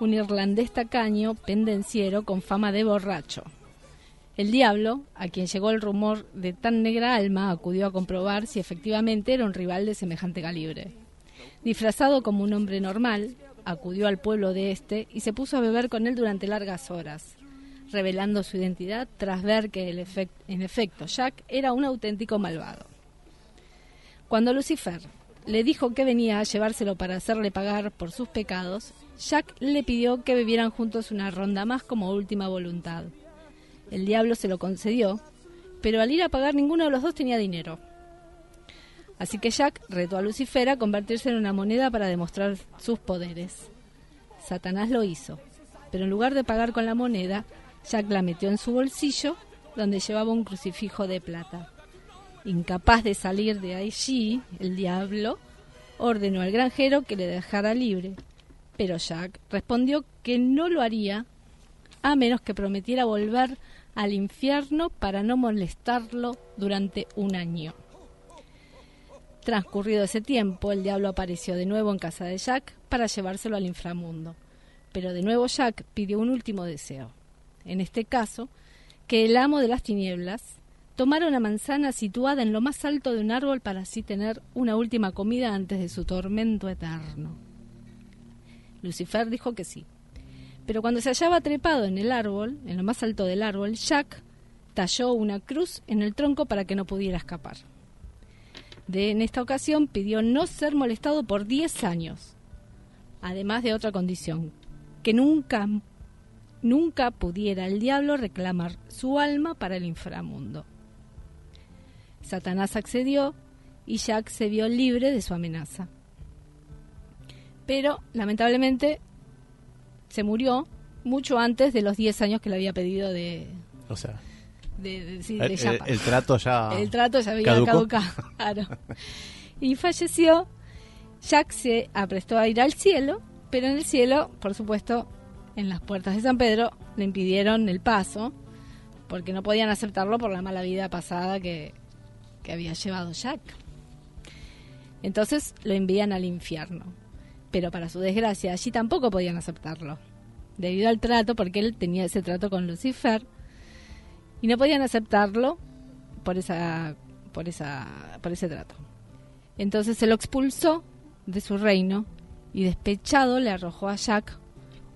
un irlandés tacaño, pendenciero con fama de borracho. El diablo, a quien llegó el rumor de tan negra alma, acudió a comprobar si efectivamente era un rival de semejante calibre. Disfrazado como un hombre normal, acudió al pueblo de este y se puso a beber con él durante largas horas, revelando su identidad tras ver que en efecto Jack era un auténtico malvado. Cuando Lucifer le dijo que venía a llevárselo para hacerle pagar por sus pecados, Jack le pidió que bebieran juntos una ronda más como última voluntad. El diablo se lo concedió, pero al ir a pagar ninguno de los dos tenía dinero. Así que Jack retó a Lucifer a convertirse en una moneda para demostrar sus poderes. Satanás lo hizo, pero en lugar de pagar con la moneda, Jack la metió en su bolsillo, donde llevaba un crucifijo de plata. Incapaz de salir de allí, el diablo ordenó al granjero que le dejara libre, pero Jack respondió que no lo haría a menos que prometiera volver al infierno para no molestarlo durante un año. Transcurrido ese tiempo, el diablo apareció de nuevo en casa de Jack para llevárselo al inframundo. Pero de nuevo Jack pidió un último deseo. En este caso, que el amo de las tinieblas tomara una manzana situada en lo más alto de un árbol para así tener una última comida antes de su tormento eterno. Lucifer dijo que sí. Pero cuando se hallaba trepado en el árbol, en lo más alto del árbol, Jack talló una cruz en el tronco para que no pudiera escapar. De, en esta ocasión pidió no ser molestado por 10 años, además de otra condición, que nunca, nunca pudiera el diablo reclamar su alma para el inframundo. Satanás accedió y Jack se vio libre de su amenaza. Pero, lamentablemente, se murió mucho antes de los 10 años que le había pedido de... O sea, de, de- sí, el, de el- Yapa. el trato ya. El trato ya había caducó. caducado. <laughs> claro. Y falleció. Jack se aprestó a ir al cielo, pero en el cielo, por supuesto, en las puertas de San Pedro le impidieron el paso, porque no podían aceptarlo por la mala vida pasada que, que había llevado Jack. Entonces lo envían al infierno. Pero para su desgracia, allí tampoco podían aceptarlo, debido al trato, porque él tenía ese trato con Lucifer, y no podían aceptarlo por esa por esa por ese trato. Entonces se lo expulsó de su reino y despechado le arrojó a Jack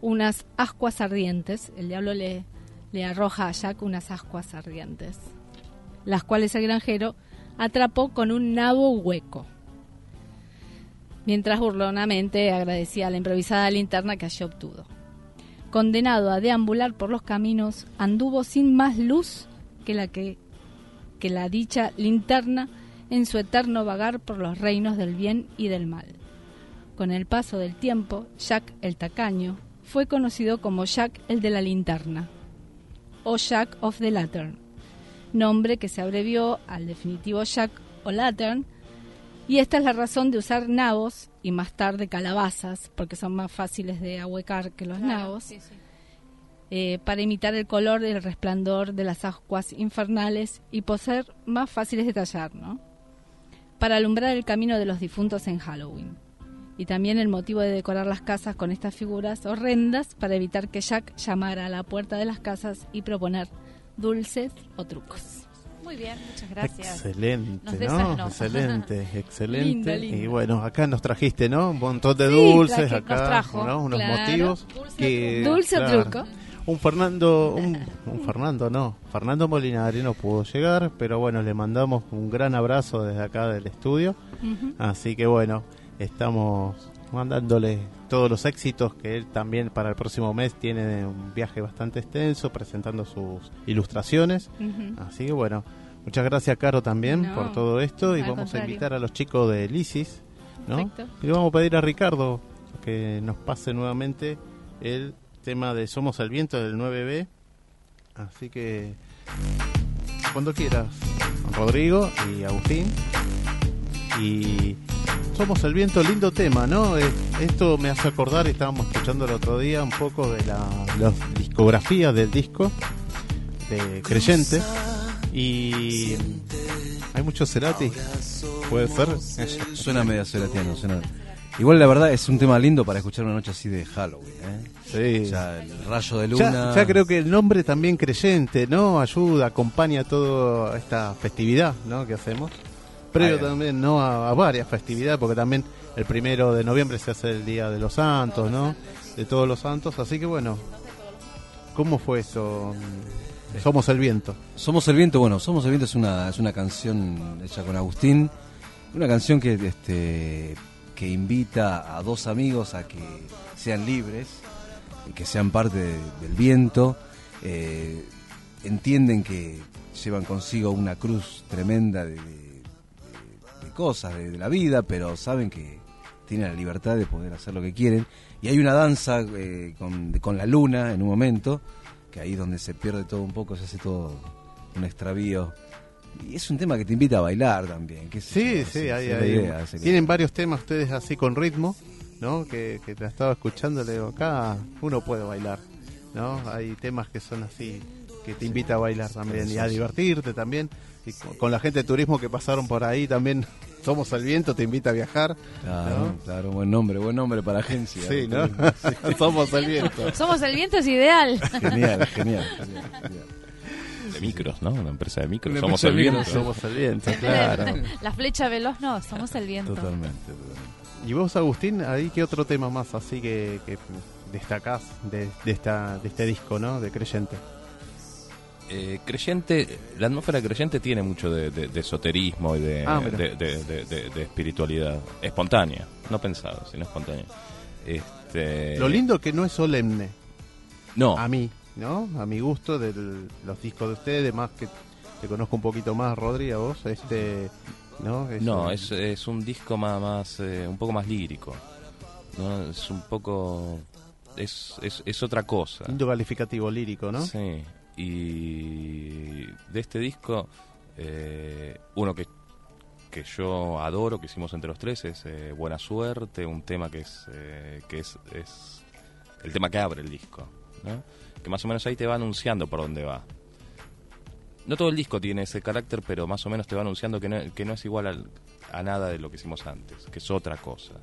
unas ascuas ardientes. El diablo le le arroja a Jack unas ascuas ardientes, las cuales el granjero atrapó con un nabo hueco. Mientras burlonamente agradecía la improvisada linterna que allí obtuvo. Condenado a deambular por los caminos, anduvo sin más luz que la que, que la dicha linterna en su eterno vagar por los reinos del bien y del mal. Con el paso del tiempo, Jack el tacaño fue conocido como Jack el de la linterna, o Jack of the Lantern, nombre que se abrevió al definitivo Jack o Lantern, y esta es la razón de usar nabos y más tarde calabazas, porque son más fáciles de ahuecar que los nabos, eh, para imitar el color del resplandor de las aguas infernales y por ser más fáciles de tallar, ¿no? Para alumbrar el camino de los difuntos en Halloween. Y también el motivo de decorar las casas con estas figuras horrendas para evitar que Jack llamara a la puerta de las casas y proponer dulces o trucos. Muy bien, muchas gracias. Excelente, ¿no? Excelente, <laughs> excelente. Y bueno, acá nos trajiste, ¿no? Un montón de Sí, dulces traje- acá, nos trajo. ¿no? Unos Claro. motivos. que- Dulce o claro. truco. Un Fernando, <laughs> un, un Fernando no, Fernando Molinari no pudo llegar, pero bueno, le mandamos un gran abrazo desde acá del estudio. Así que bueno, estamos mandándole todos los éxitos que él también para el próximo mes tiene un viaje bastante extenso presentando sus ilustraciones. Así que bueno, muchas gracias Caro también No, por todo esto y vamos a invitar a los chicos de Lisis, ¿no? Perfecto. Y le vamos a pedir a Ricardo que nos pase nuevamente el tema de Somos el Viento del 9B. Así que cuando quieras, Rodrigo y Agustín. Y Somos el Viento, lindo tema, ¿no? Eh, Esto me hace acordar, estábamos escuchando el otro día un poco de la, la discografía del disco de Creyente. Y hay muchos Cerati, puede ser. Suena medio seratiano, suena. Igual la verdad es un tema lindo para escuchar una noche así de Halloween, ¿eh? Sí. O sea, el rayo de Ya, luna. ya creo que el nombre también creyente, ¿no? Ayuda, acompaña toda esta festividad, ¿no? Que hacemos. Previo Ah, también, ¿no? A, a varias festividades, porque también el primero de noviembre se hace el Día de los Santos, ¿no? De todos los santos. Así que bueno, ¿cómo fue eso? Somos el viento. Somos el viento, bueno, Somos el viento es una, es una canción hecha con Agustín, una canción que este que invita a dos amigos a que sean libres y que sean parte de- del viento. Eh, entienden que llevan consigo una cruz tremenda de- de cosas de, de la vida, pero saben que tienen la libertad de poder hacer lo que quieren. Y hay una danza eh, con, con la luna en un momento, que ahí es donde se pierde todo un poco, se hace todo un extravío. Y es un tema que te invita a bailar también. Sí, sí, hay, hay- idea, tienen varios temas ustedes así con ritmo, ¿no? Que, que te estaba escuchando, le digo, acá uno puede bailar, ¿no? Hay temas que son así, que te invita a bailar también y a divertirte también. Y con, con la gente de turismo que pasaron por ahí también, Somos el Viento, te invita a viajar. Claro, ¿no? claro, buen nombre, buen nombre para agencia. Sí, ¿no? <laughs> Somos el Viento. Somos el viento es ideal. Genial, genial, <laughs> genial, genial. De micros, ¿no? Una empresa de micros. Una Somos el viento. Somos el Viento, claro. La flecha veloz no, somos el viento. Totalmente, totalmente. Y vos, Agustín, ahí qué otro tema más así que, que destacás de, de, esta, de este disco, ¿no? De Creyente. Eh, creyente, la atmósfera creyente tiene mucho de, de- de esoterismo y de, Ah, de, de- espiritualidad. Espontánea, no pensado, sino espontánea. Este, Lo lindo que no es solemne. No, a mí, ¿no? A mi gusto de los discos de ustedes, más que te conozco un poquito más, Rodri, a vos, este, ¿no? no, es, es un disco más, más eh, un poco más lírico, ¿no? Es un poco, es, es, es otra cosa. Lindo calificativo lírico, ¿no? Sí, y de este disco, eh, uno que que yo adoro, que hicimos entre los tres, es eh, Buena Suerte, un tema que es eh, que es, es el tema que abre el disco, que más o menos ahí te va anunciando por dónde va. No todo el disco tiene ese carácter, pero más o menos te va anunciando que no, que no es igual a nada de lo que hicimos antes, que es otra cosa.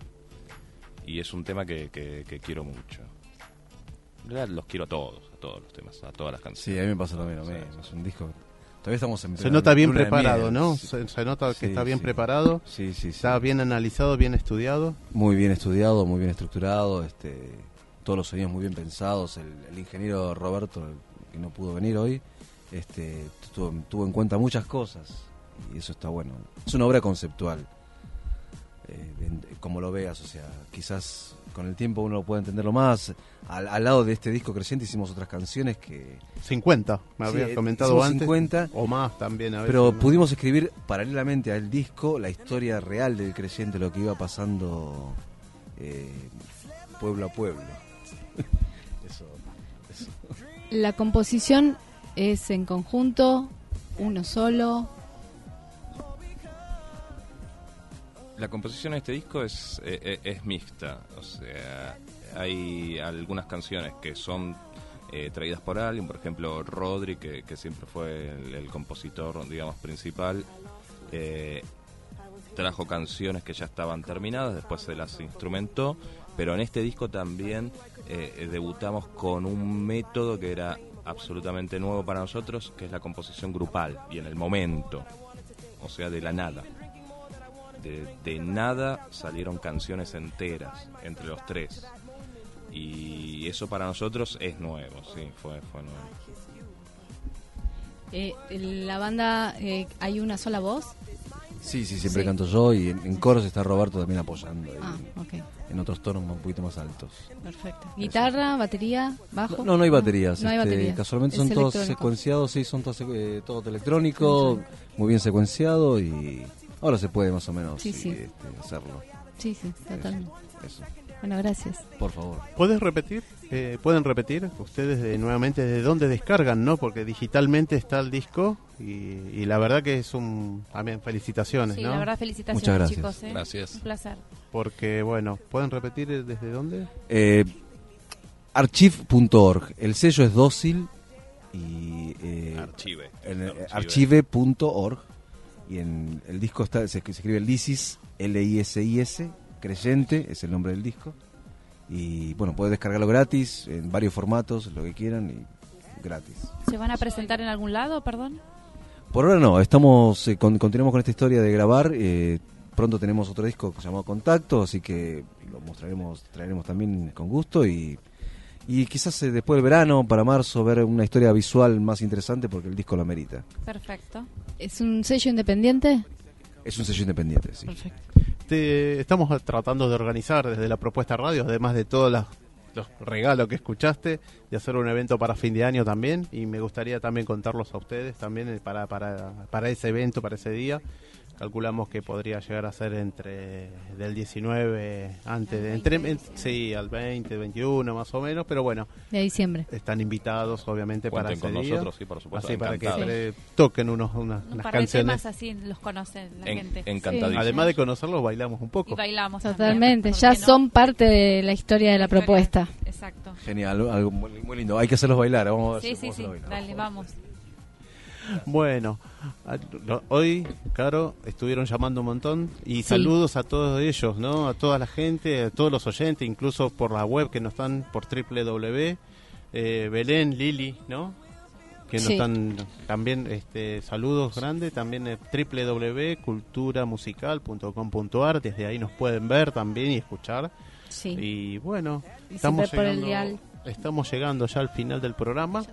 Y es un tema que, que, quiero mucho. En realidad los quiero a todos, todos los temas, a todas las canciones. Sí, a mí me pasa lo mismo. Es un disco Todavía estamos en Se nota bien preparado, ¿no? Se, nota que está bien preparado. Sí, sí, Está bien analizado, bien estudiado. Muy bien estudiado, muy bien estructurado. Este, todos los sonidos muy bien pensados. El, ingeniero Roberto, que no pudo venir hoy, este, tuvo, en cuenta muchas cosas. Y eso está bueno. Es una obra conceptual. Eh, como lo veas, o sea, quizás con el tiempo uno puede entenderlo más. Al, lado de este disco creciente hicimos otras canciones que... 50, me habías comentado antes. 50. O más también a Pero pudimos escribir paralelamente al disco la historia real del creciente, lo que iba pasando eh, pueblo a pueblo. <laughs> La composición es en conjunto, uno solo, La composición de este disco es, eh, eh, es, mixta, o sea, hay algunas canciones que son eh, traídas por alguien, por ejemplo Rodri, que, siempre fue el, compositor, digamos, principal, trajo canciones que ya estaban terminadas, después se las instrumentó, pero en este disco también debutamos con un método que era absolutamente nuevo para nosotros, que es la composición grupal y en el momento, o sea, de la nada de, nada salieron canciones enteras entre los tres. Y eso para nosotros es nuevo, sí, fue, fue nuevo. Eh, la banda, eh, ¿hay una sola voz? Sí, sí, siempre canto yo y en, coros está Roberto también apoyando. Ah, En otros tonos un poquito más altos. Perfecto. ¿Guitarra, batería, bajo? No, no hay baterías. No, este, Casualmente son todos secuenciados, sí, son todos, eh, todo electrónico, muy bien secuenciado y Ahora se puede más o menos este, hacerlo. Sí, sí, totalmente. Bueno, gracias. Por favor. ¿Puedes repetir? Eh, ¿Pueden repetir ustedes de, nuevamente de dónde descargan, no? Porque digitalmente está el disco y, la verdad que es un... También felicitaciones, sí, la verdad felicitaciones, chicos. ¿eh? Gracias. Un placer. Porque, bueno, ¿pueden repetir desde dónde? Eh, archive.org. El sello es dócil y... Eh, archive. archive.org y en el disco está se, escribe el Lisis, L-I-S-I-S, Creyente, es el nombre del disco. Y bueno, puedes descargarlo gratis, en varios formatos, lo que quieran, y gratis. ¿Se van a presentar en algún lado, perdón? Por ahora no, estamos eh, continuamos con esta historia de grabar. Eh, pronto tenemos otro disco llamado Contacto, así que lo mostraremos, traeremos también con gusto y y quizás eh, después del verano, para marzo, ver una historia visual más interesante porque el disco lo amerita. Perfecto. ¿Es un sello independiente? Es un sello independiente, sí. Perfecto. estamos tratando de organizar desde la propuesta radio, además de todos los regalos que escuchaste, de hacer un evento para fin de año también. Y me gustaría también contarlos a ustedes también eh, para, para, para ese evento, para ese día calculamos que podría llegar a ser entre del 19 antes de entre sí. al 20 21 más o menos pero bueno. De diciembre. Están invitados obviamente para ese con nosotros sí por supuesto así para que toquen unos unas, un canciones. así los conocen la gente. además de conocerlos bailamos un poco. Y bailamos totalmente ya son parte de la historia de la, propuesta. exacto. Genial algo muy, lindo. Hay que hacerlos bailar vamos sí sí sí dale vamos bueno, hoy, Caro, estuvieron llamando un montón y saludos a todos ellos, ¿no? A toda la gente, a todos los oyentes, incluso por la web que nos están por www. Eh, Belén, Lili, ¿no? Que nos están también este, saludos grandes, también www.culturamusical.com.ar, desde ahí nos pueden ver también y escuchar. Sí. Y bueno, estamos llegando, estamos llegando ya al final del programa.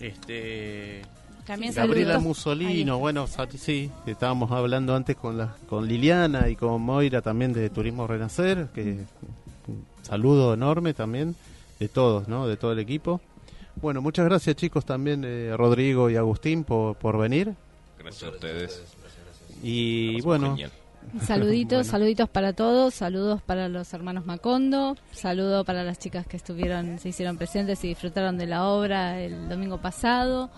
Este Gabriela Musolino, bueno, sí, estábamos hablando antes con la, con Liliana y con Moira también de Turismo Renacer, que un saludo enorme también de todos, ¿no? De todo el equipo. Bueno, muchas gracias chicos también, eh, Rodrigo y Agustín, por, por venir. Gracias a ustedes. Y bueno, genial. Saluditos, <laughs> Bueno. saluditos para todos, saludos para los hermanos Macondo, saludo para las chicas que estuvieron, se hicieron presentes y disfrutaron de la obra el domingo pasado.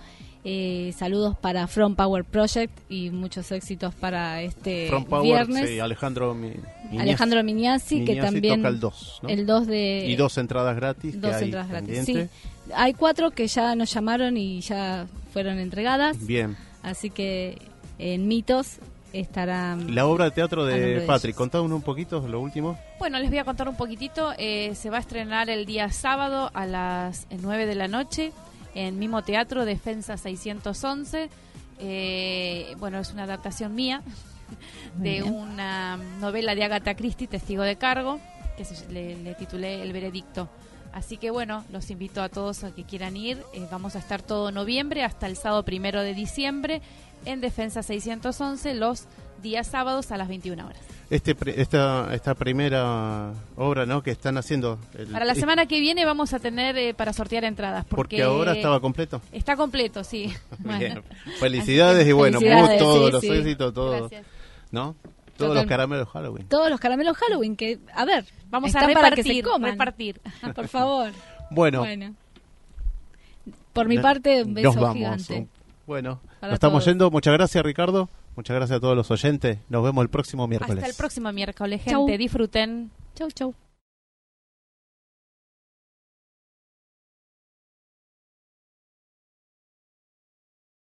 Eh, saludos para From Power Project y muchos éxitos para este From Power, viernes. sí, Alejandro Mi- Alejandro Miniasi, que Miñazzi también toca el 2, ¿no? el 2 de y dos entradas gratis. que dos hay entradas gratis. Sí, hay cuatro que ya nos llamaron y ya fueron entregadas, Bien. así que en mitos estarán La obra de teatro de de Patrick, contanos un poquito lo último. Bueno, les voy a contar un poquitito. Eh, se va a estrenar el día sábado a las 9 de la noche en Mimo Teatro, Defensa 611. Eh, bueno, es una adaptación mía de una novela de Agatha Christie, Testigo de Cargo, que se- le, le titulé El Veredicto. Así que bueno, los invito a todos a que quieran ir. Eh, vamos a estar todo noviembre hasta el sábado primero de diciembre en Defensa 611 los días sábados a las 21 horas. Este, pre- esta, esta primera obra ¿no? que están haciendo. el- Para la semana que viene vamos a tener eh, para sortear entradas. Porque, Porque ahora estaba completo. Está completo, sí. <laughs> Bien. Felicidades y bueno, Felicidades, todos sí, los sí. éxitos, todo, Gracias. ¿no? Todos Total. los caramelos Halloween. todos los caramelos Halloween que a ver Vamos a están para que se repartir, coman repartir. <laughs> por favor Bueno, bueno por mi parte un beso nos vamos. gigante Bueno, nos estamos todos. yendo. Muchas gracias, Ricardo. Muchas gracias a todos los oyentes. Nos vemos el próximo miércoles. Hasta el próximo miércoles, gente. Chau. Disfruten. chau chau